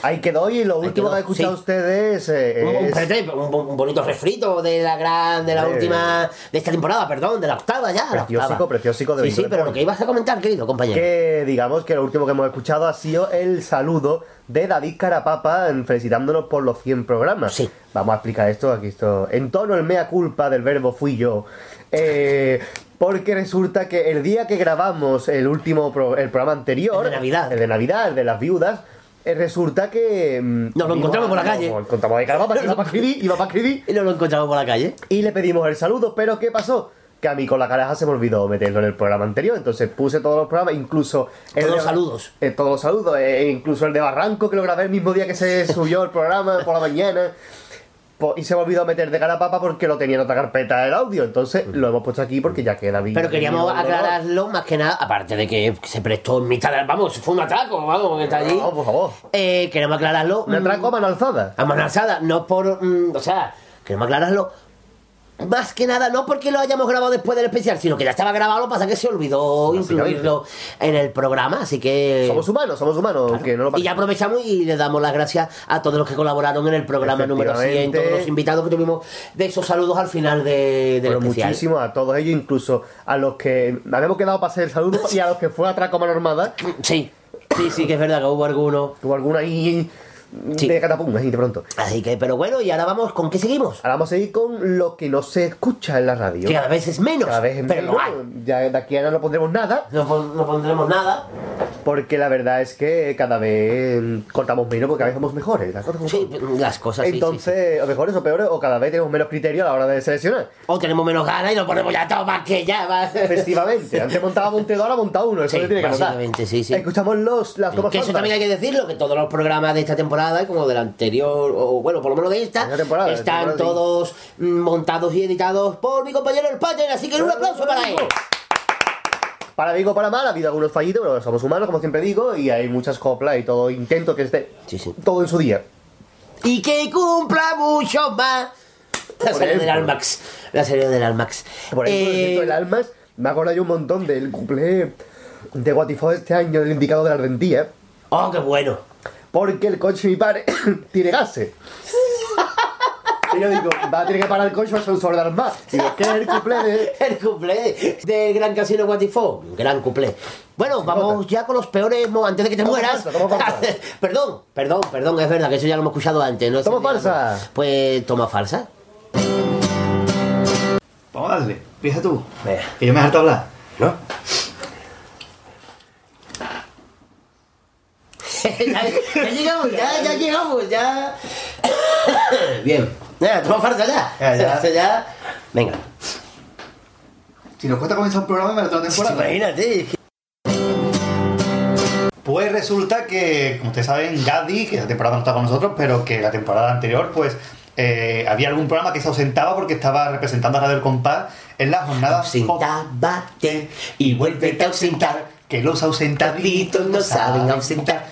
Ahí quedó y lo último que ha escuchado sí. ustedes eh, Un, un- es... espérate, un- un bonito refrito de la gran, de la Eh. última, de esta temporada, perdón, de la octava ya. Preciosico, preciosico de Sí, sí, pero lo que ibas a comentar, querido compañero. que digamos que lo último que hemos escuchado ha sido el saludo de David Carapapa felicitándonos por los 100 programas. Sí. Vamos a explicar esto aquí esto. En tono el mea culpa del verbo fui yo. Eh, porque resulta que el día que grabamos el último pro- el programa anterior, El de Navidad. el de Navidad, el de las viudas, resulta que mm, Nos lo encontramos por la nos calle. lo encontramos de que iba para escribir, iba para escribir Y nos lo encontramos por la calle. y le pedimos el saludo, pero ¿qué pasó? Que a mí con la caraja se me olvidó meterlo en el programa anterior, entonces puse todos los programas, incluso... el Todos de- los saludos. eh, todos los saludos, eh, incluso el de Barranco, que lo grabé el mismo día que se subió el programa, por la mañana. Y se me olvidó meter de Carapapa porque lo tenía en otra carpeta el audio, entonces lo hemos puesto aquí porque ya queda bien. Pero queríamos bien, aclararlo más que nada, aparte de que se prestó en mitad del. Vamos, fue un atraco, vamos, que está allí. No, por favor. Eh, queremos aclararlo. Me mm, atraco a mano alzada. a mano alzada, no por. mm, o sea, queremos aclararlo. Más que nada, no porque lo hayamos grabado después del especial, sino que ya estaba grabado, lo que pasa es que se olvidó incluirlo en el programa, así que. Somos humanos, somos humanos, que no lo Y ya aprovechamos y le damos las gracias a todos los que colaboraron en el programa número 100, Efectivamente. todos los invitados que tuvimos de esos saludos al final de, del Pero especial. muchísimo a todos ellos, incluso a los que habíamos quedado para hacer el saludo y a los que fue a mano armada. Sí, sí, sí, que es verdad que hubo algunos. Hubo alguna ahí Sí. de catapum, así de pronto. Así que, pero bueno, y ahora vamos, ¿con qué seguimos? Ahora vamos a ir con lo que no se escucha en la radio. Que cada vez es menos, Cada vez es pero menos. lo hay. Ya de aquí a ahora no pondremos nada, No, no pondremos nada. porque la verdad es que cada vez cortamos menos porque cada vez somos mejores. Las cosas Sí, las cosas sí, sí, Entonces, o mejores o peores, o cada vez tenemos menos criterio a la hora de seleccionar. sí. O tenemos menos ganas y nos ponemos ya todo más que ya. va. Efectivamente, antes montábamos un T2, ahora monta uno, eso Sí, se tiene que notar. sí, sí. Escuchamos los, las tomas Que eso también hay que decirlo, que todos los programas de esta temporada, como del anterior, o bueno, por lo menos de esta, temporada, están temporada, todos mm, montados y editados por mi compañero el Pater, así que un aplauso para él. Para bien o para mal, ha habido algunos fallitos, pero somos humanos, como siempre digo, y hay muchas coplas y todo intento que esté Sí, sí. todo en su día. Y que cumpla mucho más. La serie del. Almax. La serie del Almax. Por ejemplo, Eh, esto del Almas, me acuerdo yo un montón del cumple de Guatifó de este año, del indicado de la ardentía, Oh, qué bueno. Porque el coche de mi padre tiene gases. Y yo digo, va a tener que parar el coche para un sobre de Almas. Digo, ¿qué es el cumple de...? El cuplé del Gran Casino Guatifó. Gran cuplé. Bueno, vamos ya con los peores mo- antes de que te mueras. falsa, falsa. perdón, perdón, perdón, es verdad que eso ya lo hemos escuchado antes. ¿no? Toma día, falsa. ¿no? Pues toma falsa. Vamos a darle, empieza tú. Venga. Que yo me harto hablar. ¿No? ya, ya llegamos, ya, ya llegamos, ya. Bien. Ya, toma falsa ya. Ya, ya. Venga. Si nos cuesta comenzar un programa, me lo tengo temporada. Imagínate. Pues resulta que, como ustedes saben, Gadi, que esta temporada no está con nosotros, pero que la temporada anterior, pues, eh, había algún programa que se ausentaba porque estaba representando a Radio El Compás en las jornadas. Ausentábate y vuélvete a ausentar. Que los ausentaditos no saben ausentar.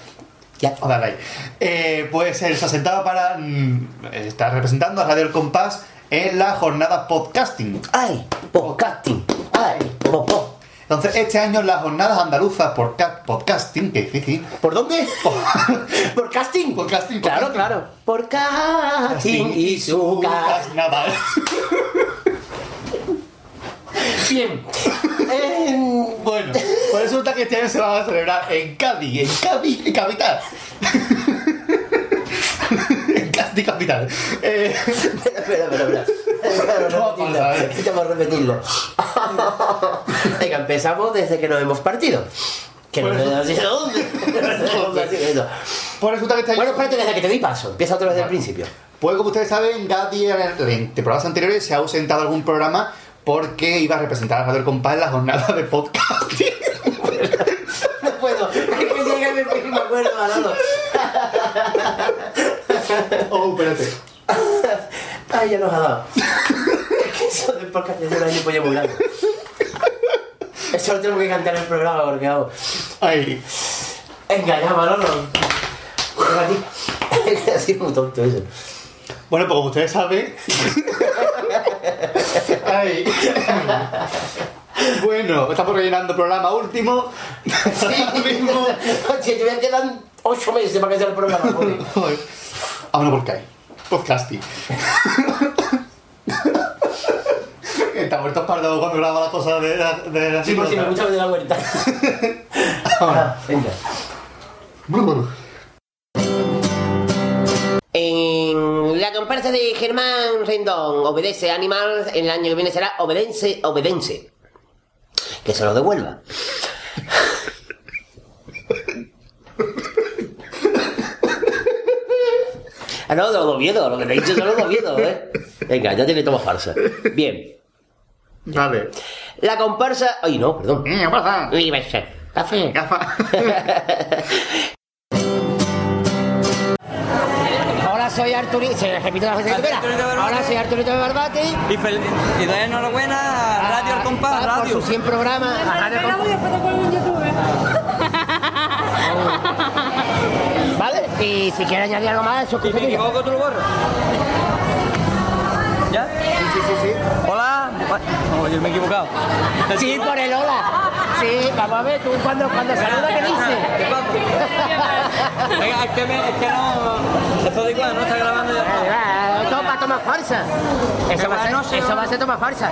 Ya. Dale ahí. Eh, pues él se ausentaba para mm, estar representando a Radio El Compás en la jornada podcasting. ¡Ay! Podcasting. ¡Ay! Popó. Entonces, este año las jornadas andaluzas por ca- podcasting, que difícil. ¿Por dónde? ¿Por casting? Por casting, Claro, claro. Por casting y su casting. Nada. Bien. Eh, Bueno, pues resulta que este año se va a celebrar en Cádiz, en Cádiz, en capital. en Cádiz capital. Eh, espera, espera, espera. Vamos a repetirlo. Venga, empezamos desde que nos hemos partido. Que no sé de dónde. Pues resulta que este año... Bueno, espérate desde que te di paso. Empieza otra vez desde el principio. Pues como ustedes saben, Gadi en temporadas anteriores se ha ausentado algún programa porque iba a representar a El Compás en la jornada de podcast. No puedo. Es que llega y me, me acuerdo, Manolo. oh, espérate. Ay, ya nos ha dado. Es que eso del podcast es un año muy grande. Eso lo tengo que cantar en el programa porque hago. Ay. Venga, ya, Manolo. Venga, a ti. Ha sido muy tonto eso. Bueno, pues como ustedes saben... Ay. Bueno, estamos rellenando programa último. Sí, mismo. Oye, te voy a quedar ocho meses para que sea el programa. joder. Vámonos por ahí. Podcasting. Está muerto pardo cuando graba las cosas de la, de la Sí, por si me escuchas de la vuelta. Ahora. Venga. En la comparsa de Germán Rendón, obedece animal, el año que viene será obedence, obedence. Que se lo devuelva. Ah, no, los Oviedo, lo que te he dicho son los Oviedo, ¿eh? Venga, ya tiene toma farsa. Bien. Vale. La comparsa. Ay, no, perdón. Ser. Café. soy Arturito. Se repite la frase que. Ahora soy Arturito de Barbate. Y, fel- y doy enhorabuena a Radio Al Compás, Radio. Por su 100 programas. a Radio Al Compás. ¿Vale? Y si quieres añadir algo más, eso es ¿Y cosa me equivoco, tú lo borras? ¿Ya? Sí, sí, sí, sí. Hola. No, yo me he equivocado. Sí, por el hola. Sí, vamos a ver, tú cuando, cuando saludas, ¿qué dices? ¿Qué pasa? Venga, es que, me, es que no... Eso igual, no está grabando ya. Ah, Esto va a tomar farsa. Eso va a ser, eso va a ser tomar farsa.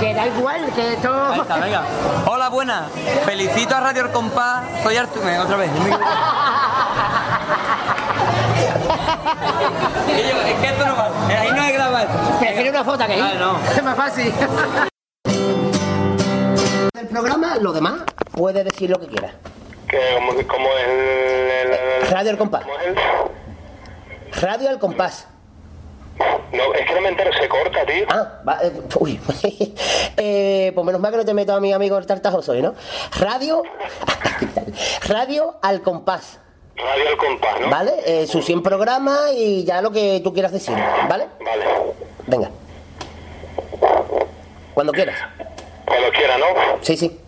Que da igual, que esto... Ahí está, venga. Hola, buenas. Felicito a Radio El Compás. Soy Artur... Venga, otra vez. Yo, es que esto no va. Ahí no grabado esto. Prefiero una foto que ahí. Ah, no. Es más fácil. El programa, lo demás, puede decir lo que quiera. Que como, como es el, el- el- Radio al compás. ¿cómo es el- Radio al compás. No, es que no me entero, se corta, tío. Ah, va, eh, uy. eh, pues menos mal que no te meto a mi amigo el tartajoso hoy, ¿no? Radio. Radio al compás. Radio al compás, ¿no? ¿Vale? Eh, sus 100 programas y ya lo que tú quieras decir, ¿vale? Vale. Venga. Cuando quieras. Cuando quiera, ¿no? Sí, sí.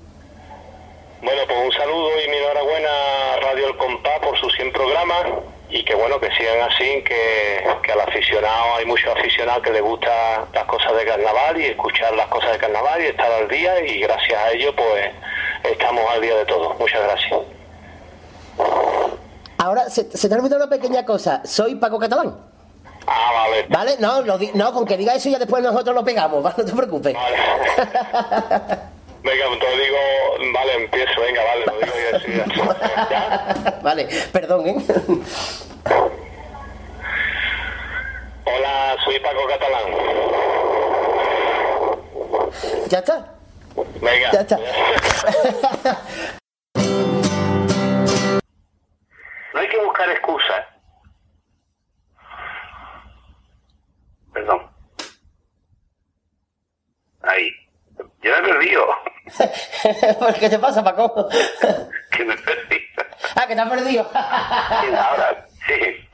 Bueno, pues un saludo y mi enhorabuena a Radio El Compás por sus 100 programas y que bueno, que sigan así, que, que al aficionado, hay muchos aficionados que les gustan las cosas de carnaval y escuchar las cosas de carnaval y estar al día y gracias a ello pues estamos al día de todo. Muchas gracias. Ahora, se, se te ha olvidado una pequeña cosa. Soy Paco Catalán. Ah, vale. ¿Vale? No, lo di- no, con que diga eso ya después nosotros lo pegamos, ¿vale? No te preocupes. Venga, entonces digo, vale, empiezo, venga, vale, lo digo y así. ¿Ya? Vale, perdón, ¿eh? Hola, soy Paco Catalán. ¿Ya está? Venga. Ya está. No hay que buscar excusas. Perdón. Ahí. Yo me he perdido. ¿Por qué te pasa, Paco? Que me he perdido. que te has perdido. Ahora, sí.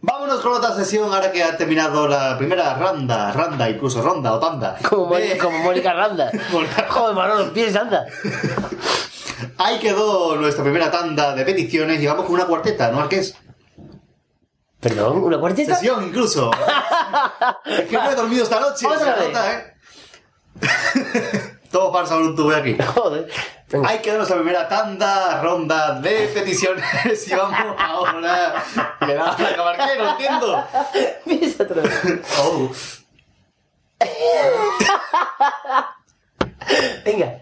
Vámonos con otra sesión ahora que ha terminado la primera ronda, randa, incluso ronda o tanda. Como, Mónica- como Mónica Randa. Joder, Manolo, pies anda. Ahí quedó nuestra primera tanda de peticiones y vamos con una cuarteta, ¿no, Arqués? ¿Perdón? ¿Una cuarteta? Sesión, incluso. es que no he dormido esta noche. Otra se vez. nota, ¿eh? Todo farsa un tuve aquí. Joder. Ahí quedó nuestra primera tanda, ronda de peticiones y vamos ahora. Le damos la cabarquero, entiendo. Piensa otra vez. Oh. Venga.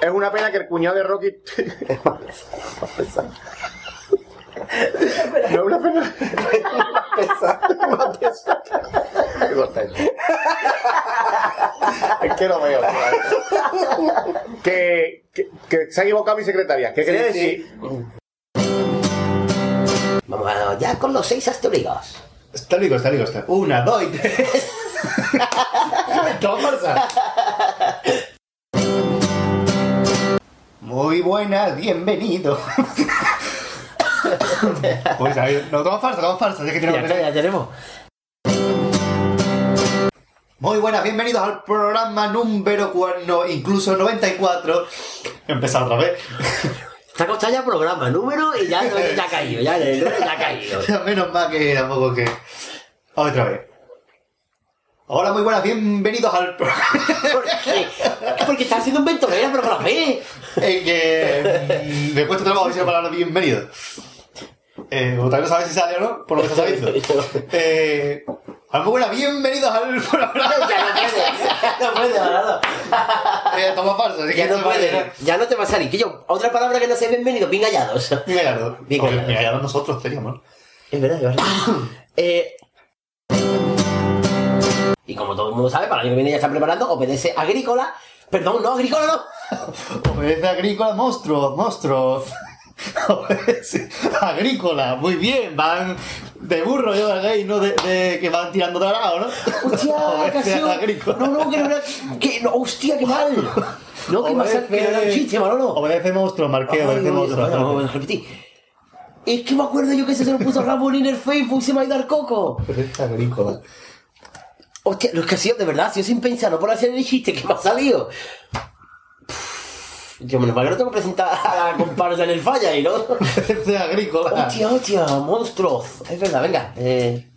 Es una pena que el cuñado de Rocky. No es una pena. Es que lo veo. Que, que, que se ha equivocado mi secretaria. ¿Qué quería Sí, decir? Vamos a, ya con los seis asteriscos. Está ligo, está ligo, está. Una, dos y tres. Toma bienvenido. pues a ver, no, toma farsa, toma farsa. Ya que Ya, tenemos está, ya tenemos. Muy buenas, bienvenidos al programa número 4, incluso 94. Empezar otra vez. Está costado ya programa, número y ya, ya ha caído, ya, ya ha caído. Menos mal que tampoco que. Otra vez. Hola, muy buenas, bienvenidos al programa. ¿Por qué? Porque está haciendo un ventolera, pero con la fe. En que. mm, Me cuesta trabajo decir la palabra bienvenido. Eh, otra vez no sabes si sale o no, por lo que estás sabiendo. Eh. hola, muy buenas, bienvenidos al programa. Ya no puede, no puede, Manolo. Eh, toma falso, así que Ya no va a puede, llegar. ya no te va a salir. Que yo, otra palabra que no sé bienvenido. Bien Gallardo. Bien Gallardo. Bien Gallardo nosotros teníamos, ¿no? Es verdad, es verdad. Eh, y como todo el mundo sabe, para el año que viene ya está preparando, obedece agrícola. Perdón, no, agrícola no. Obedece agrícola, monstruos, monstruos. Obedece agrícola, muy bien, van de burro, yo de no de, de que van tirando de lado, ¿no? Hostia, agrícola. No, no, que no era. Que, no, hostia, qué mal. No, que, más, que no era un chiste, Manolo. Obedece monstruo, Marqués, obedece no, monstruo. no, no, no, repetí. Es que me acuerdo yo que ese se lo puso Ramón en el Facebook se me ha ido al coco. Obedece agrícola. Hostia, lo que ha sido de verdad, ha sido sin pensar, no por hacer el chiste que me ha salido. Yo menos mal que no tengo que presentar a la comparsa en el falla y no. Obedece agrícola. Hostia, hostia, monstruos. Es verdad, venga. Eh.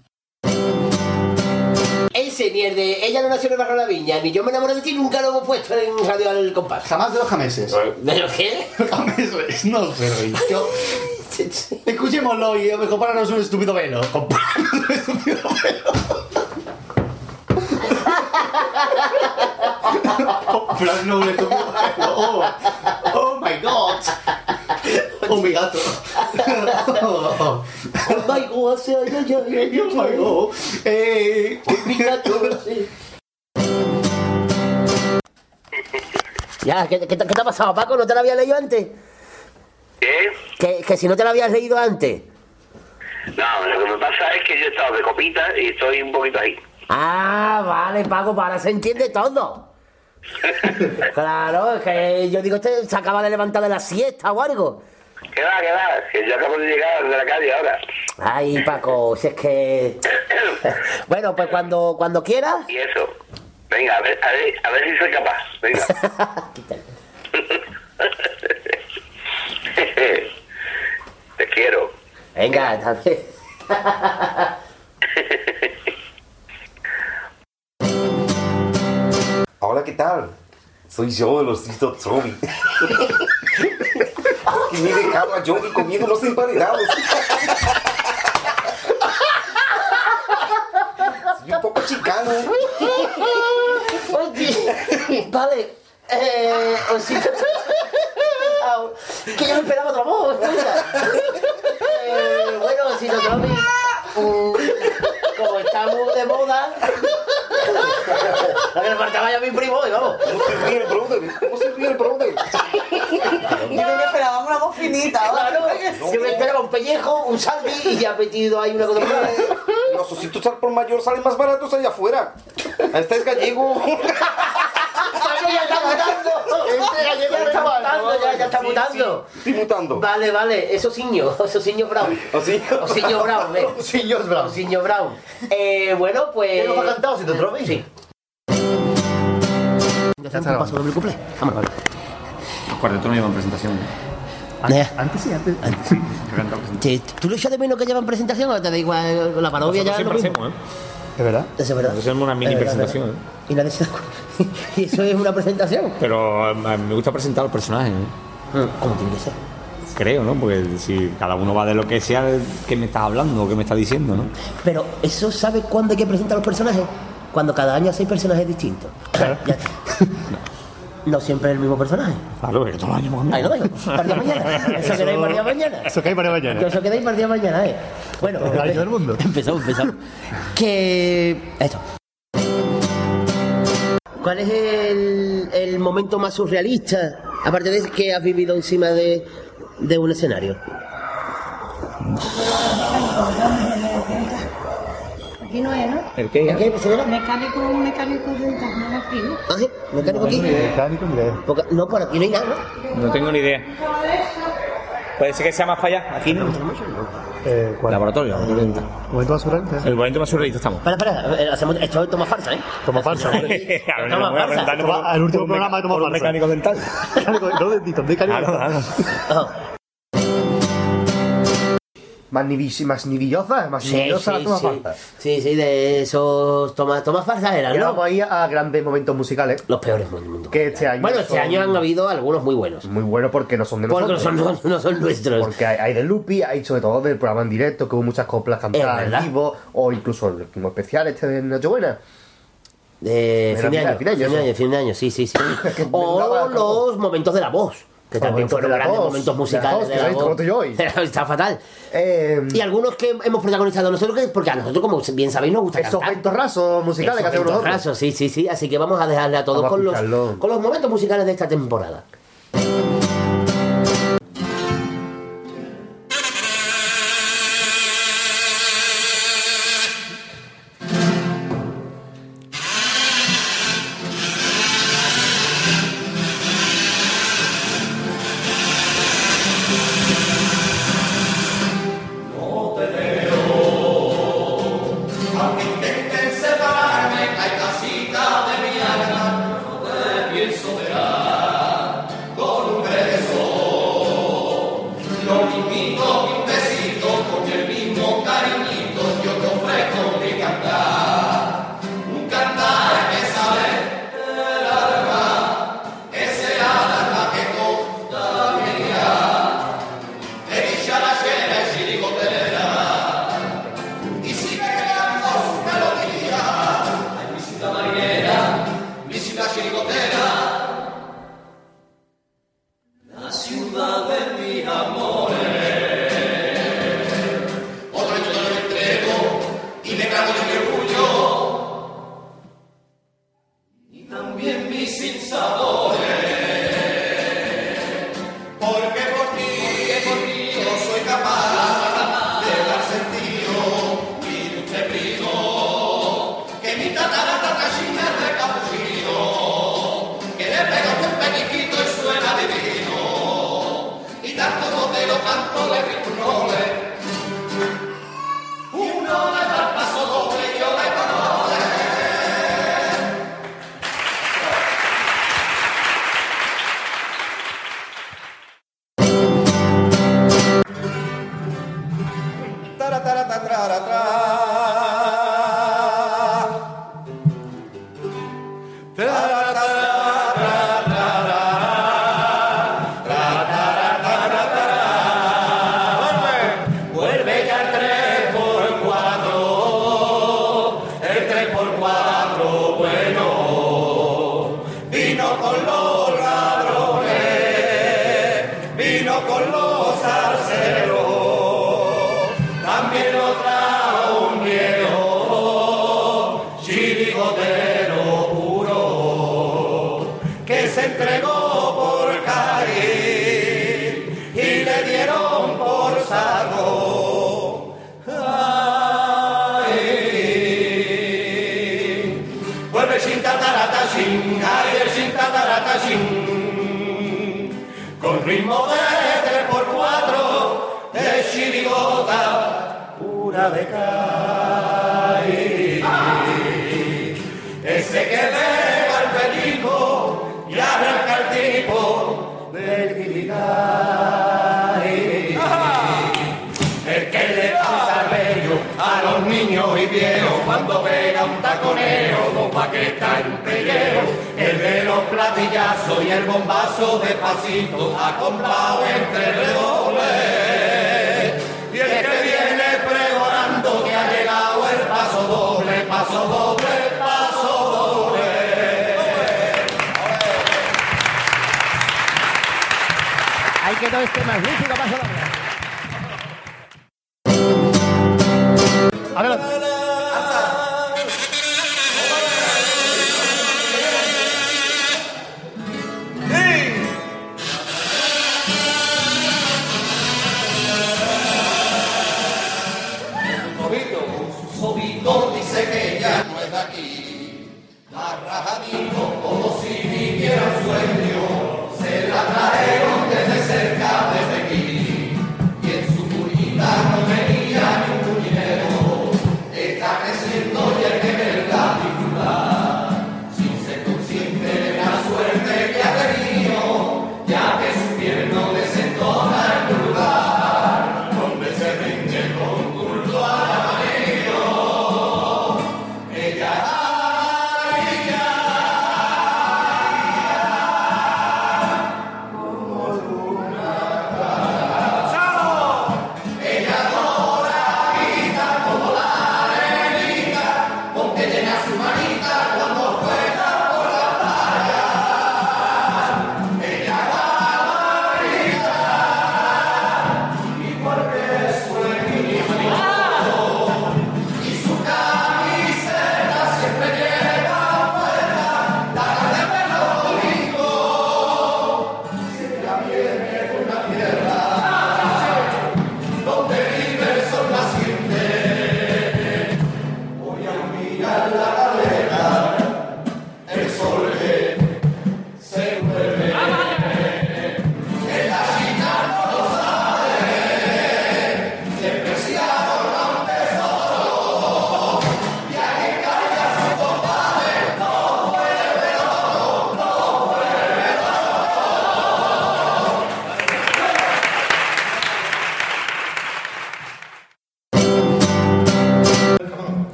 Ese ni el de ella no nació en el barrio de la viña, ni yo me enamoré de ti, nunca lo hemos puesto en radio al compás. Jamás de los jameses. ¿De los qué? Jameses, no sé. Yo... Escuchémoslo y a lo mejor un estúpido velo. Compárranos un estúpido velo. Un estúpido velo. Oh, oh my god. Oh mi gato. Oh, my god, ya, ya, ya, oh my god. Eh, Mi gato, sí. Ya, ¿qué, qué, te- qué te ha pasado, Paco? ¿No te lo había leído antes? ¿Qué? Que, que si no te lo habías leído antes. No, lo que me pasa es que yo he estado de copita y estoy un poquito ahí. Ah, vale, Paco, para se entiende todo. Claro, es que yo digo, este se acaba de levantar de la siesta o algo. ¿Qué va, qué va? Que yo acabo de llegar de la calle ahora. Ay, Paco, si es que... Bueno, pues cuando, cuando quieras... Y eso. Venga, a ver, a ver, a ver si soy capaz. Venga. Te quiero. Venga, también. Hola, ¿qué tal? Soy yo, el osito Tommy. que me dejaba a Johnny comiendo los emparedados. Soy un poco chicano. Oye, vale. Eh, osito. Que yo me esperaba otra voz. Eh, bueno, osito mm, Como estamos de moda. Lo que le faltaba ya a mi primo, y vamos. ¿Cómo se ríe el brother? ¿Cómo se ríe el brother? Yo que esperábamos una voz finita. Claro, yo me esperaba un pellejo, un salvi y ya metido ahí una cosa. Los ositos al por mayor salen más baratos allá afuera. Este es gallego. Paco ya está matando. Este gallego ya está mutando, ya, ya está mutando. Estoy mutando. Vale, vale, eso ciño, eso ciño brown. Osiño. Osiño brown, eh. Osiños brown. Osiño brown. Eh, bueno, pues. ¿Qué nos ha cantado? Si te atreves. Sí. Ya está, paso doble cumple. Vámonos. Los cuartetos no llevan presentación. Eh, Antes sí, antes. antes sí. Sí, ¿Tú lo echas de menos que llevan presentación o te da igual la parodia ya? Nosotros lo siempre mismo? hacemos, ¿eh? ¿Es verdad? Eso es verdad. Nosotros hacemos una mini Es verdad, presentación, es ¿eh? Y nadie se da cuenta. Y eso es una presentación. Pero a mí me gusta presentar los personajes, ¿eh? Como tiene que ser. Creo, ¿no? Porque si cada uno va de lo que sea que me estás hablando o que me estás diciendo, ¿no? Pero, ¿eso sabe cuándo hay que presentar los personajes? Cuando cada año hay personajes distintos. Está. No siempre es el mismo personaje. Claro, que todos los años Ahí lo día de mañana. Eso día de mañana. Eso que hay para mañana. Eso día de mañana, ¿eh? Bueno, El gallo del mundo. empezamos, empezamos. Que. Esto. ¿Cuál es el, el momento más surrealista, aparte de que has vivido encima de, de un escenario? Aquí no es, ¿no? ¿El qué? ¿El qué, señora? Mecánico, mecánico de internet aquí, ¿no? ¿Ah, sí? ¿Mecánico aquí? Mecánico. Porque- no, por aquí no hay nada, ¿no? No tengo ni idea. Puede ser que sea más para allá. Aquí no. Eh, ¿cuál? Laboratorio. laboratorio. ¿Momento más surrealista? El momento más surrealista estamos. Espera, espera, eh, hacemos, esto es toma farsa, ¿eh? Toma falsa. A ver, Toma farsa. al último programa de Toma Farsa. mecánico dental. No dentista, mecánico. Claro. Ah, Más nivis- más nivillosa, más Sí, nivillosa la sí, toma sí. Sí, sí, de esos tomas toma farsas eran, ¿no? vamos a ir a grandes momentos musicales Los peores mundo. que este año Bueno, este son año han habido algunos muy buenos. muy buenos porque no son de Porque no nosotros. son, no, no son nuestros. Porque hay, hay de Lupi, hay sobre todo del programa en directo, que hubo muchas coplas cantadas en vivo, o incluso el como especial este de Nochebuena. De fin de año, fin de año, fin de año, sí, sí, sí. o los momentos de la voz, que también fueron grandes momentos de la musicales voz, de que la voz. Está fatal. Eh, Y algunos que hemos protagonizado nosotros, que- porque a nosotros, como bien sabéis, nos gusta esos cantar. ventorrazos musicales que Esos hacemos nosotros. ventorrazos, sí, sí, sí. Así que vamos a dejarle a todos Vamos a con los, con los momentos musicales de esta temporada.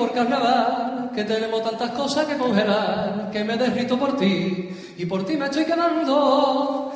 por carnaval, que tenemos tantas cosas que congelar, que me derrito por ti y por ti me estoy quedando.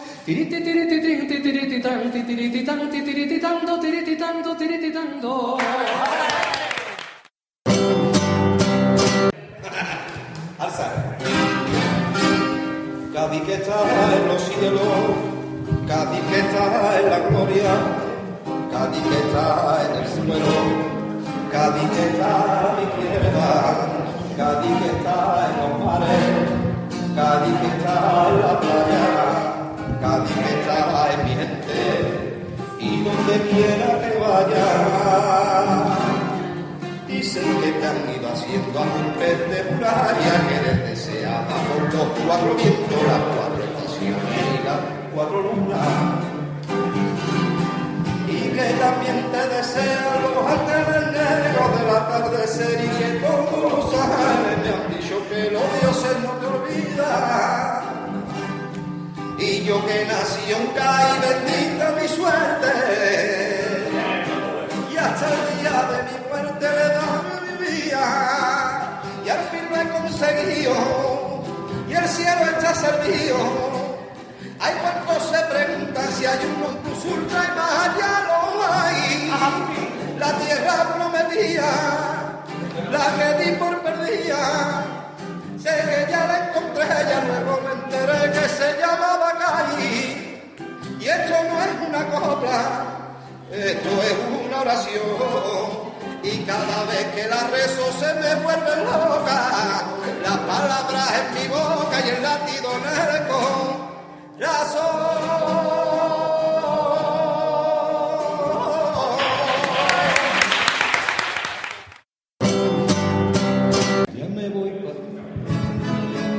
Cuatro vientos, las cuatro estaciones y las cuatro lunas. Y que también te desean los ángeles negros del atardecer y que todos los ángeles me han dicho que los dioses no te olvidan. Y yo que nací en CAI, bendita mi suerte. Y hasta el día de mi muerte le daba mi vida. Y al fin lo he conseguido. El cielo está servido. Hay cuantos se preguntan si hay un Montus Ultra y más allá lo hay. La tierra prometía, la que di por perdida. Sé que ya la encontré, ya luego me enteré que se llamaba Cali. Y esto no es una copla, esto es una oración. Y cada vez que la rezo se me vuelve loca. Las palabras en mi boca y el latido en el corazón. Ya me voy pa-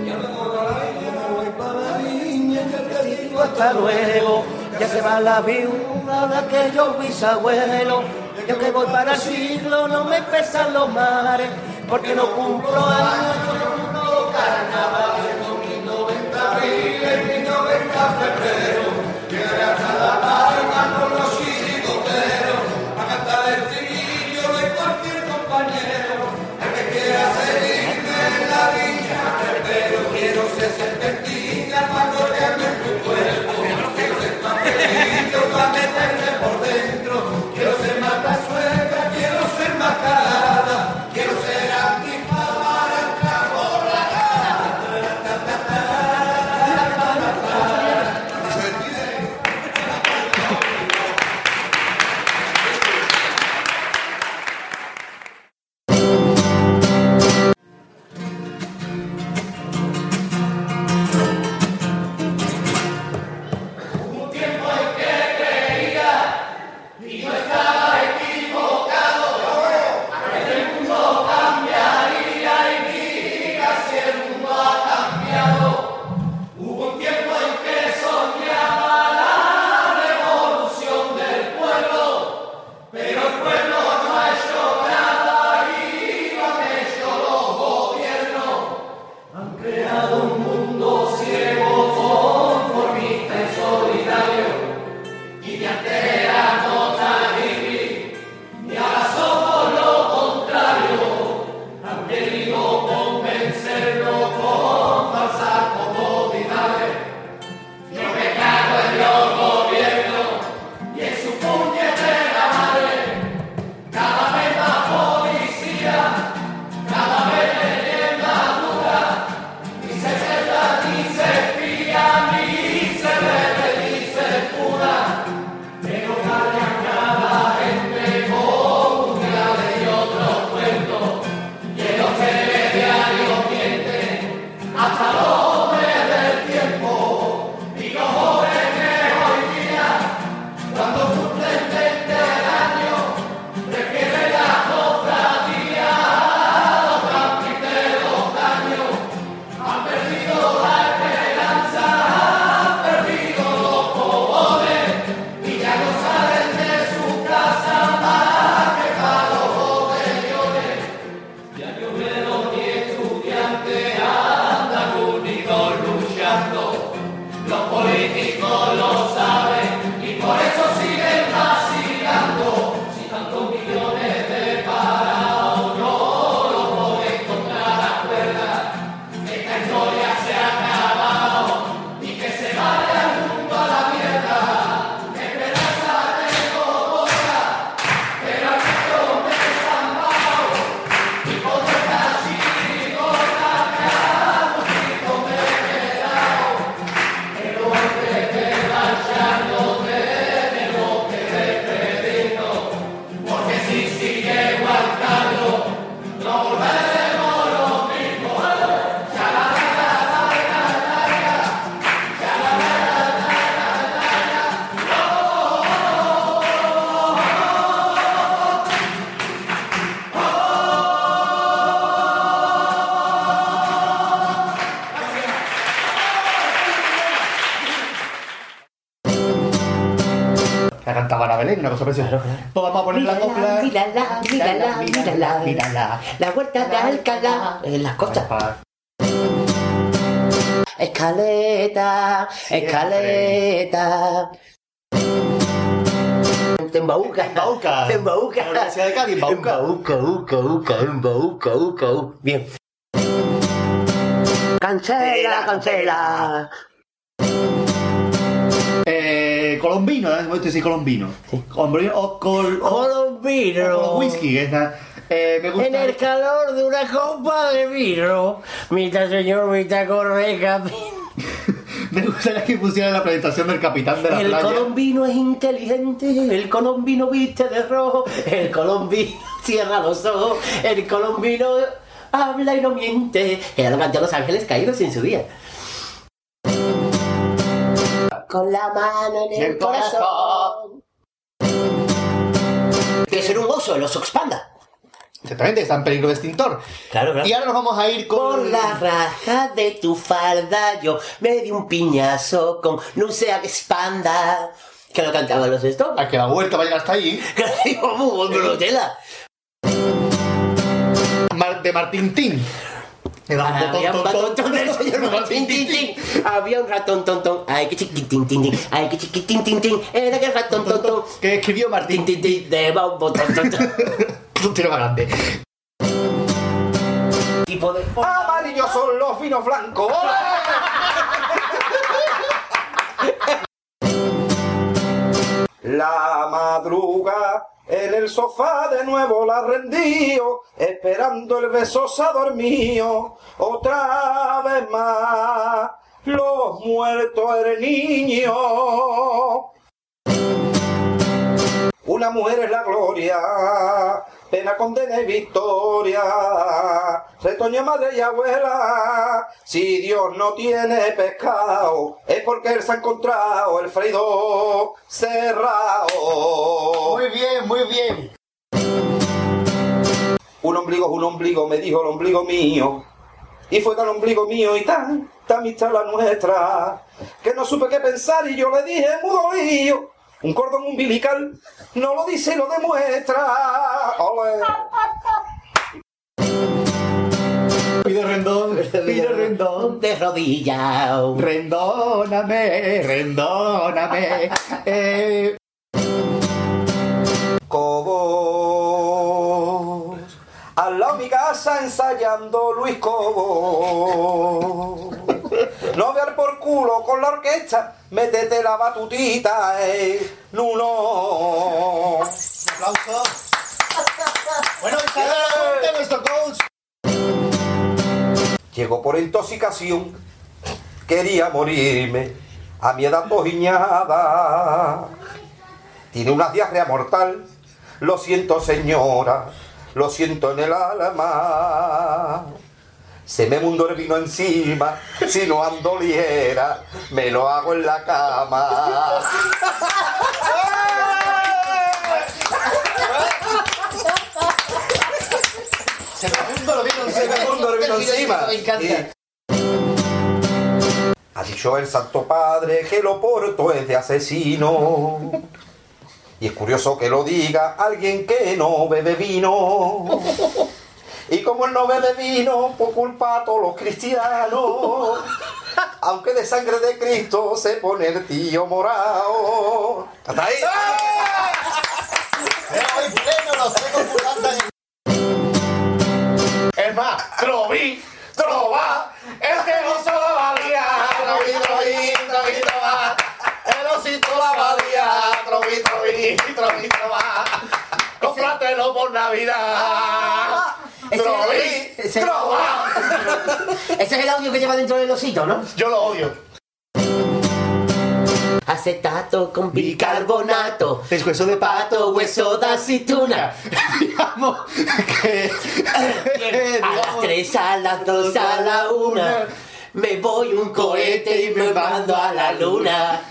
ya me voy para ya me voy para la viña, ya te digo hasta luego. Ya se va la viuda de aquellos bisabuelos. Yo que voy para el siglo, no me pesan los mares, porque no cumplo años. No carnaval, cantaba Ana Belén, una cosa preciosa. Pues vamos a poner la copla. Mírala, mírala, mírala, mírala. La huerta de Alcalá, en las costas. Escaleta, escaleta. Te embauca. Embauca. Te embauca. La Universidad de Cádiz, embauca. Embauca, uca, uca, embauca, uca, uca. Bien. Cancela, cancela. Colombino, ¿eh? Voy a decir colombino. Colombino o col... Colombino. o whisky, que está... Eh, me gusta... En el calor de una copa de vino, mitad señor, mitad correca. Me gustaría que pusieran la presentación del capitán de la El playa. colombino es inteligente, el colombino viste de rojo, el colombino cierra los ojos, el colombino habla y no miente. Era lo cantó Los Ángeles Caídos en su día. Con la mano en el corazón. Que ser un oso, el oso expanda. Exactamente, está en peligro de extintor. Claro, claro. Y ahora nos vamos a ir con... Por la raja de tu falda yo me di un piñazo con no sea que expanda. Que lo cantaban los Stones. A que la vuelta va a llegar hasta allí. Vamos, Brutela. Mar- de Martín Tin. Había un botón, ratón del señor Martín. Había un ratón ton ton. Ay, que chiquitín tin tin. Ay, que chiquitín tin tin. Era que el ratón ton ton. Que escribió Martín tin tin. De un botón ton ton. Un tiro más grande. Tipo de. Amarillos son los vinos blancos. La madruga en el sofá de nuevo la rendío, esperando el beso se ha dormido otra vez más. Los muertos el niño. Una mujer es la gloria, pena, condena y victoria. Retoño madre y abuela, si Dios no tiene pescado, es porque él se ha encontrado el freído cerrado. Muy bien, muy bien. Un ombligo es un ombligo, me dijo el ombligo mío. Y fue tan ombligo mío y tan, tan amistad la nuestra, que no supe qué pensar y yo le dije mudolillo. Un cordón umbilical no lo dice lo demuestra. Ole. Pido rendón, pido rendón. De rodillas. Rendóname, rendóname. Eh, Cobos. Al lado de mi casa ensayando Luis Cobos. No vear por culo con la orquesta, métete la batutita, eh. Nuno. aplauso. Bueno, de nuestro coach. Llegó por intoxicación, quería morirme a mi edad tojiñada. Tiene una diarrea mortal, lo siento señora, lo siento en el alma. Se me mundó el vino encima, si no andoliera, me lo hago en la cama. Se me mundo lo vino Se me mundo el vino encima. Me encanta. Ha dicho el Santo Padre que lo porto es de asesino. Y es curioso que lo diga alguien que no bebe vino. Y como él no bebe vino, por culpa a todos los cristianos. Aunque de sangre de Cristo se pone el tío morado. ¿Hasta ahí? Es más, troví, trova, el que oso la valía, troví, troví, troví, trova, el osito la valía, troví, troví, troví, trova, cómpratelo por Navidad. Ese-. Ese es el audio que lleva dentro del osito, ¿no? Yo lo odio. Acetato con bicarbonato. Pescuezo de Pato, hueso de aceituna. Digamos que... A las tres, a las dos, a la una. Me voy un cohete y me mando a la luna.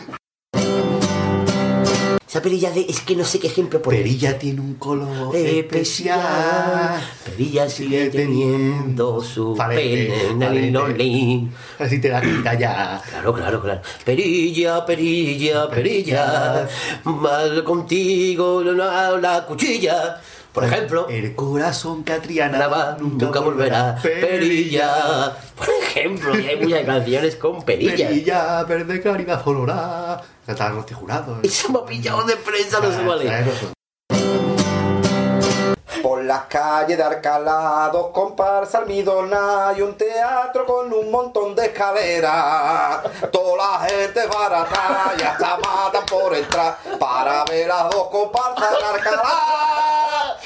Esa perilla de, es que no sé qué ejemplo poner. Perilla tiene un color especial. especial. Perilla sigue teniendo su parece. nalilolín. Así te la quita ya. Claro, claro, claro. Perilla, perilla, perilla, mal contigo la cuchilla. Por ejemplo, El corazón Catriana va, nunca, volverá. Perilla. Por ejemplo, y hay muchas canciones con perilla. Perilla, verde clarina colorada. Cantaban los jurados. Y se me ha pillado de prensa, no se vale. Las calles de Alcalá, dos comparsas almidona y un teatro con un montón de escaleras. Toda la gente barata y hasta matan por entrar para ver las dos comparsas en Alcalá.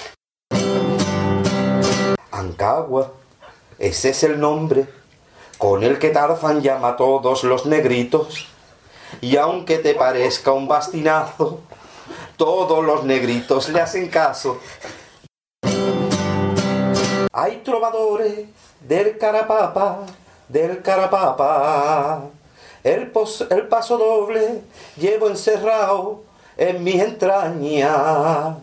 Ancagua, ese es el nombre con el que Tarzan llama a todos los negritos. Y aunque te parezca un bastinazo, todos los negritos le hacen caso. Hay trovadores del carapapa, del carapapa. El, pos- el paso doble llevo encerrado en mis entrañas.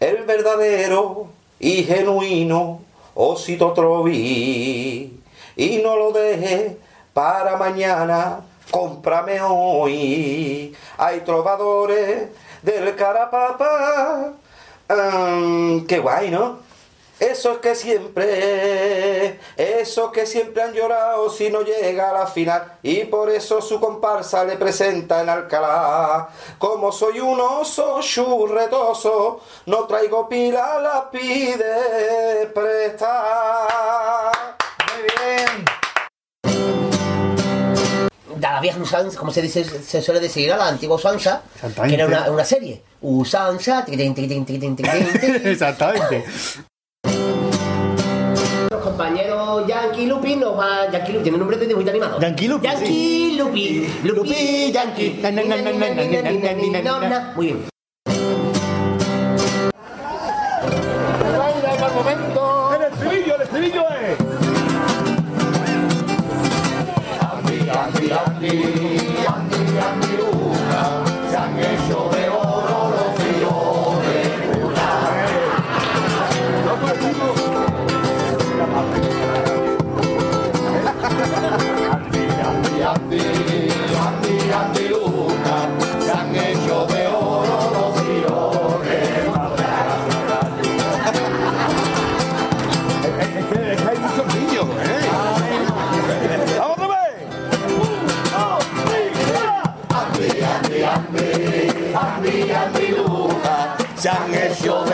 El verdadero y genuino osito troví. Y no lo deje para mañana, cómprame hoy. Hay trovadores del carapapa. Mm, qué guay, ¿no? Esos que siempre, esos que siempre han llorado si no llega a la final y por eso su comparsa le presenta en Alcalá. Como soy un oso churretoso, no traigo pila, la pide prestar. Muy bien. De la vieja usanza, como se dice, se suele decir, a la antigua usanza, que era una, una serie. Usanza, tiquitín, tiquitín, tiquitín, tiquitín, tiquitín. Exactamente compañero Yankee Lupi nos va. Yankee Lupi tiene nombre de dibujito animado. Yankee Lupi. Yankee Lupi. Lupi, Yankee. Muy bien. 장의 쇼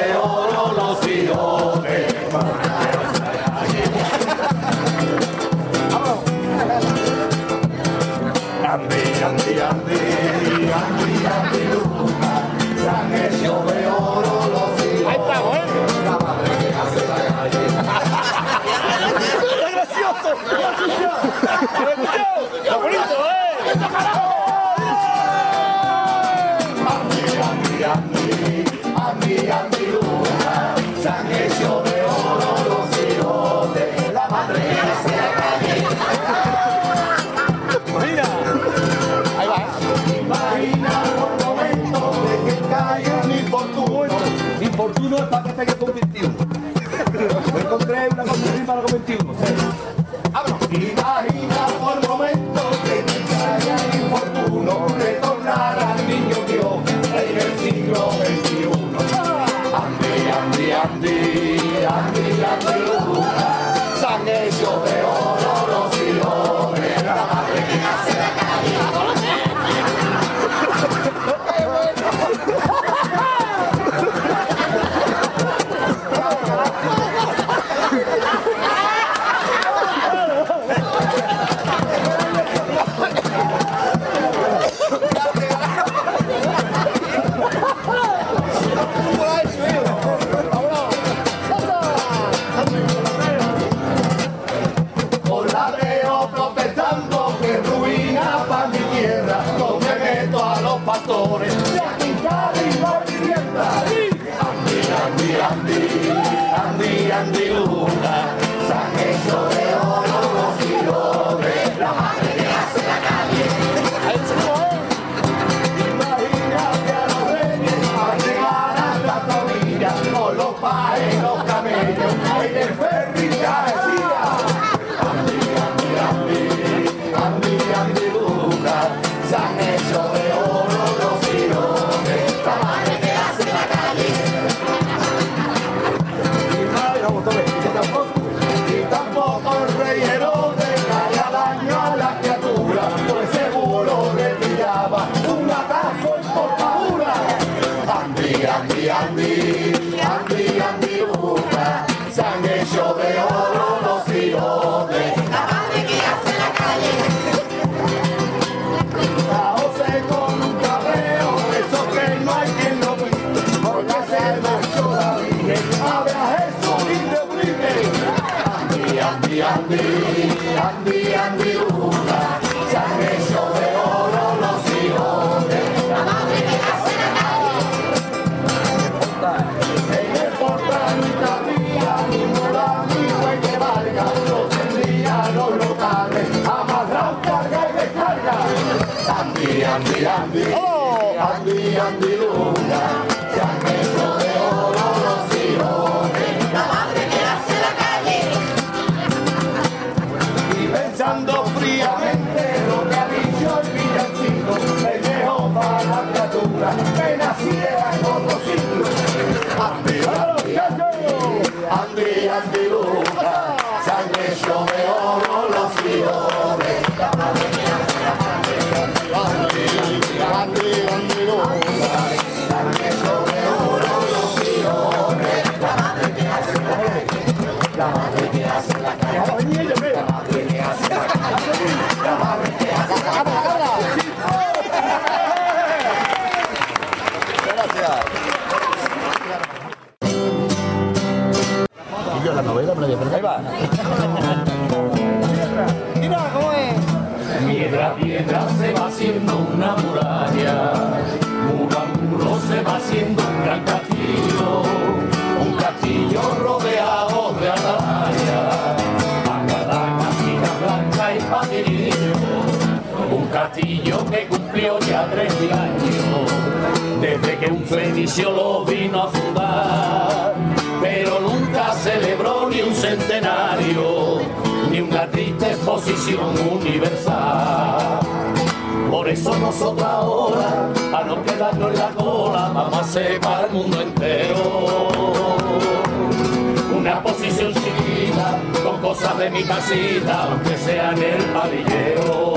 Andy, Andy, Andy, oh. Andy, Andy, Luna. Mira cómo. Piedra, se va haciendo una muralla, muro a muro se va haciendo un gran castillo, un castillo rodeado de atalaya, agada, casita blanca y patirillo, un castillo que cumplió ya tres mil años, desde que un fenicio lo vino a fundar, pero nunca celebró ni un centenario universal. Por eso nosotros ahora, para no quedarnos en la cola, vamos a separar el mundo entero. Una posición chida, con cosas de mi casita, aunque sea en el palillero.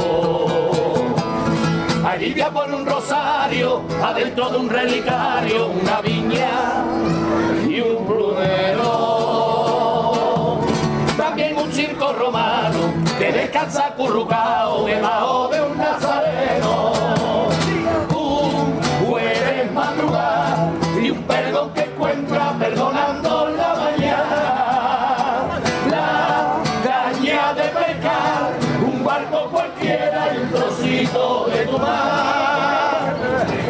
Alivia por un rosario, adentro de un relicario, una viña y un plumero. También un circo romano descansa acurrucado debajo de un nazareno. Un jueves madrugada y un perdón que encuentra perdonando la mañana. La caña de pescar, un barco cualquiera y un trocito de tu mar.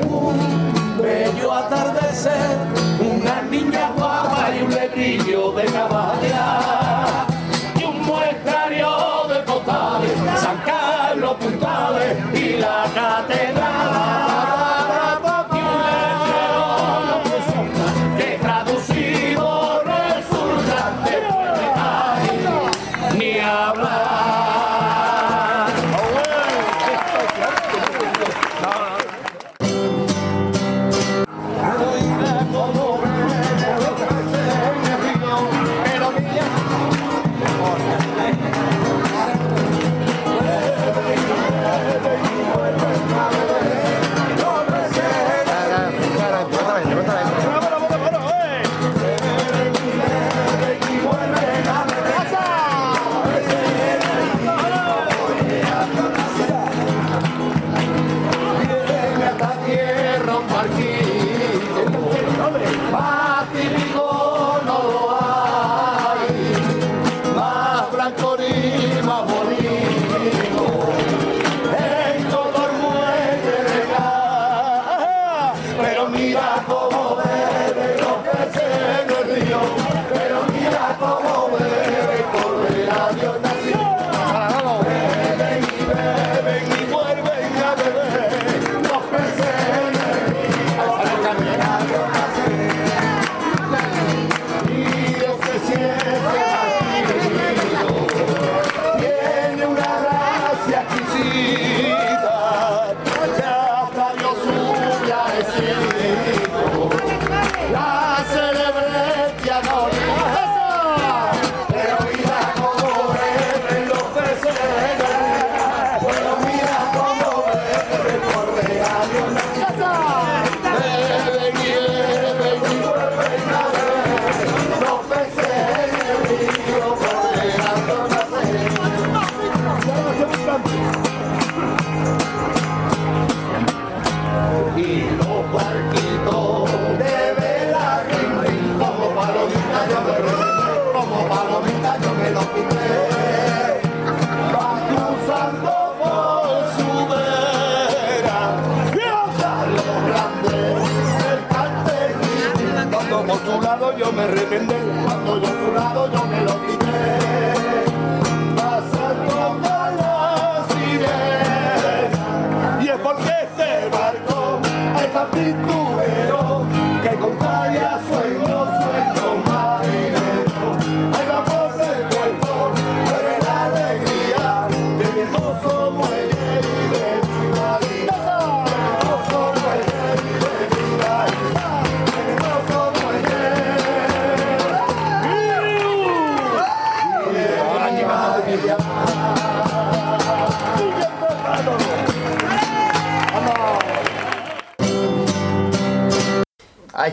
Un bello atardecer, una niña guapa y un lebrillo de caballo.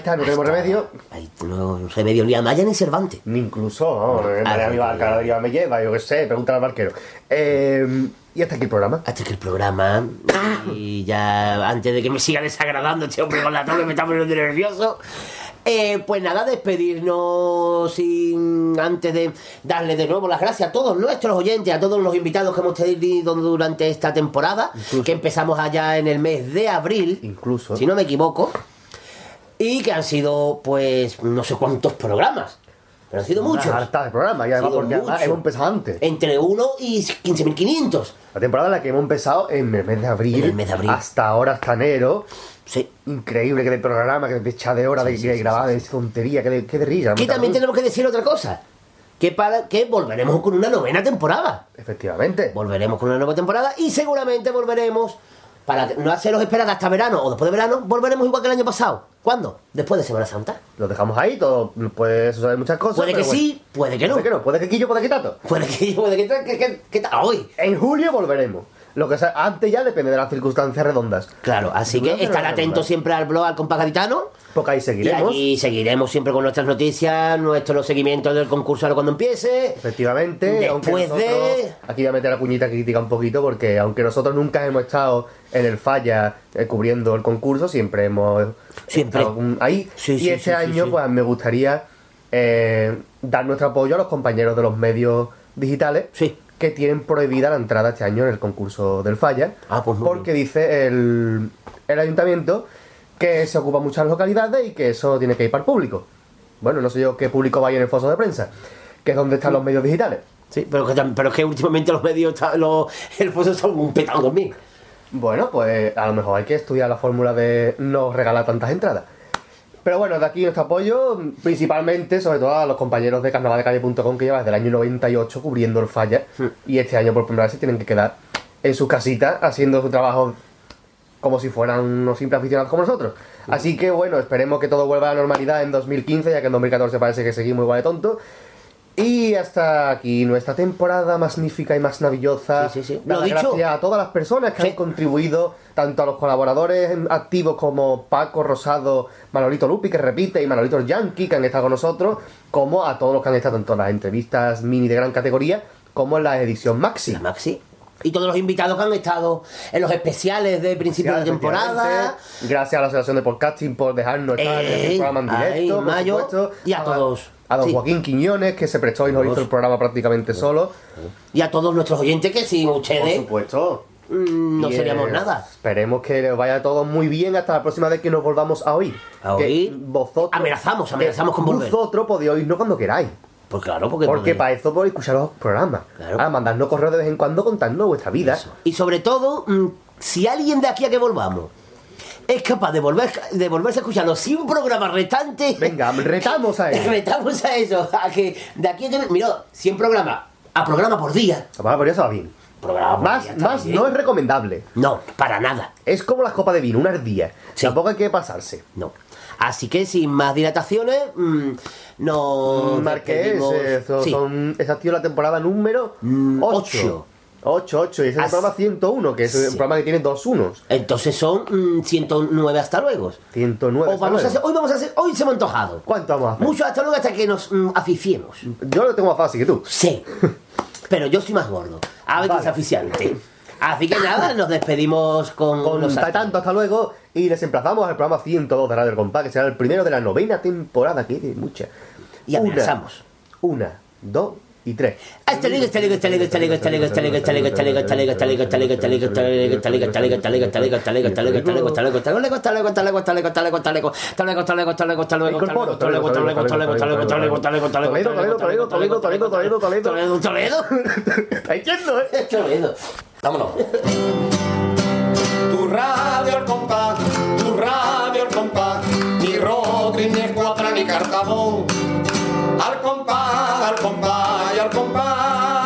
no tenemos remedio. Ahí, no, remedio ni a Maya ni Cervantes. Ni incluso, no, no, ah, ah, me ah. lleva, yo qué sé, pregunta al barquero. Em, ¿Y hasta aquí el programa? Hasta aquí el programa. y ya, antes de que me siga desagradando este hombre con la tabla, me está poniendo nervioso. Eh, pues nada, despedirnos sin antes de darle de nuevo las gracias a todos nuestros oyentes, a todos los invitados que hemos tenido durante esta temporada, que empezamos allá en el mes de abril, incluso si no me equivoco y que han sido, pues, no sé cuántos programas. Pero han sido muchos. Harta de programas, y además porque además hemos empezado antes. Entre 1 y 15.500. La temporada en la que hemos empezado en el mes de abril. En el mes de abril. Hasta ahora, hasta enero. Sí. Increíble que de programa, que de echa de hora, de, grabar, de tontería, que de, que de risa. Que también tenemos que decir otra cosa. Que, para, que volveremos con una novena temporada. Efectivamente. Volveremos con una nueva temporada y seguramente volveremos para no haceros esperar hasta verano o después de verano, volveremos igual que el año pasado. ¿Cuándo? Después de Semana Santa. Lo dejamos ahí, todo puede suceder muchas cosas. Puede que sí, puede que no. Puede que no, puede que Quillo, puede que Tato. Puede que Quillo, puede que Tato. Que, que, que, hoy. En julio volveremos. Lo que sea, antes ya depende de las circunstancias redondas. Claro, así que estar atentos siempre al blog, al compás. Pues porque ahí seguiremos. Y seguiremos siempre con nuestras noticias, nuestros seguimientos del concurso ahora cuando empiece. Efectivamente. Después de. Aquí voy a meter la cuñita crítica un poquito, porque aunque nosotros nunca hemos estado en el falla eh, cubriendo el concurso, siempre hemos siempre. estado ahí. Y este año, pues me gustaría eh, dar nuestro apoyo a los compañeros de los medios digitales. Sí que tienen prohibida la entrada este año en el concurso del Falla. Ah, pues Porque dice el, el ayuntamiento que se ocupa muchas localidades y que eso tiene que ir para el público. Bueno, no sé yo qué público va en el foso de prensa, que es donde están los medios digitales. Sí, pero que, pero es que últimamente los medios, los, el foso son un petado también. Bueno, pues a lo mejor hay que estudiar la fórmula de no regalar tantas entradas. Pero bueno, de aquí nuestro apoyo, principalmente, sobre todo a los compañeros de carnavaldecalle.com que llevan desde el año 98 cubriendo el falla. Y este año por primera vez se tienen que quedar en sus casitas haciendo su trabajo como si fueran unos simples aficionados como nosotros. Así que bueno, esperemos que todo vuelva a la normalidad en 2015, ya que en 2014 parece que seguimos igual de tonto y hasta aquí nuestra temporada magnífica y más navillosa. Sí, sí, sí. Lo gracias dicho. a todas las personas que han contribuido, tanto a los colaboradores activos como Paco Rosado, Manolito Lupi, que repite, y Manolito Yankee, que han estado con nosotros, como a todos los que han estado en todas las entrevistas mini de gran categoría, como en la edición Maxi. La Maxi y todos los invitados que han estado en los especiales de principio de temporada. Gracias a la Asociación de Podcasting por dejarnos estar en el programa en directo, y a todos a don. Joaquín Quiñones, que se prestó y nos hizo el programa prácticamente solo. Y a todos nuestros oyentes que sin ustedes. Por supuesto. Mm, no seríamos eh, nada. Esperemos que vaya todo muy bien hasta la próxima vez que nos volvamos a oír. A oír. Vosotros, amenazamos, amenazamos con volver. Vosotros podéis oírnos cuando queráis. Pues claro, porque. Porque para eso podéis escuchar los programas. Claro. Ah, mandadnos correos de vez en cuando contando vuestra vida. Y sobre todo, mm, si alguien de aquí a que volvamos es capaz de, volver, de volverse a escuchar los 100 programas restantes. Venga, retamos a eso. retamos a eso. A que de aquí a que. Miró, 100 programas. A programa por día. Ah, por eso va bien. Programa por más día, más bien. no es recomendable. No, para nada. Es como las copas de vino, una al día. Sí. Tampoco hay que pasarse. No. Así que sin más dilataciones, mmm, no. Mm, Marqués, son, esa ha sido la temporada número mm, 8. 8. 8, 8, y ese es el programa 101, que es sí. un programa que tiene dos unos. Entonces son mm, 109 hasta luego. 109. O vamos hasta luego. A hacer, hoy vamos a hacer, hoy se me ha antojado. ¿Cuánto vamos a hacer? Mucho hasta luego hasta que nos mm, aficiemos. Yo lo tengo más fácil que tú. Sí. Pero yo soy más gordo. A ver vale. aficiante. Así que nada, nos despedimos con. Con tanto, hasta luego. Y les emplazamos al programa 102 de Radio Compás, que será el primero de la novena temporada, que hay mucha. Y amenazamos. Una, una dos y 3. Vámonos. Tu radio al compás, tu radio al compás, ni Rodri, ni Escuadra, ni Cartabón. Al compás, al compás y al compás.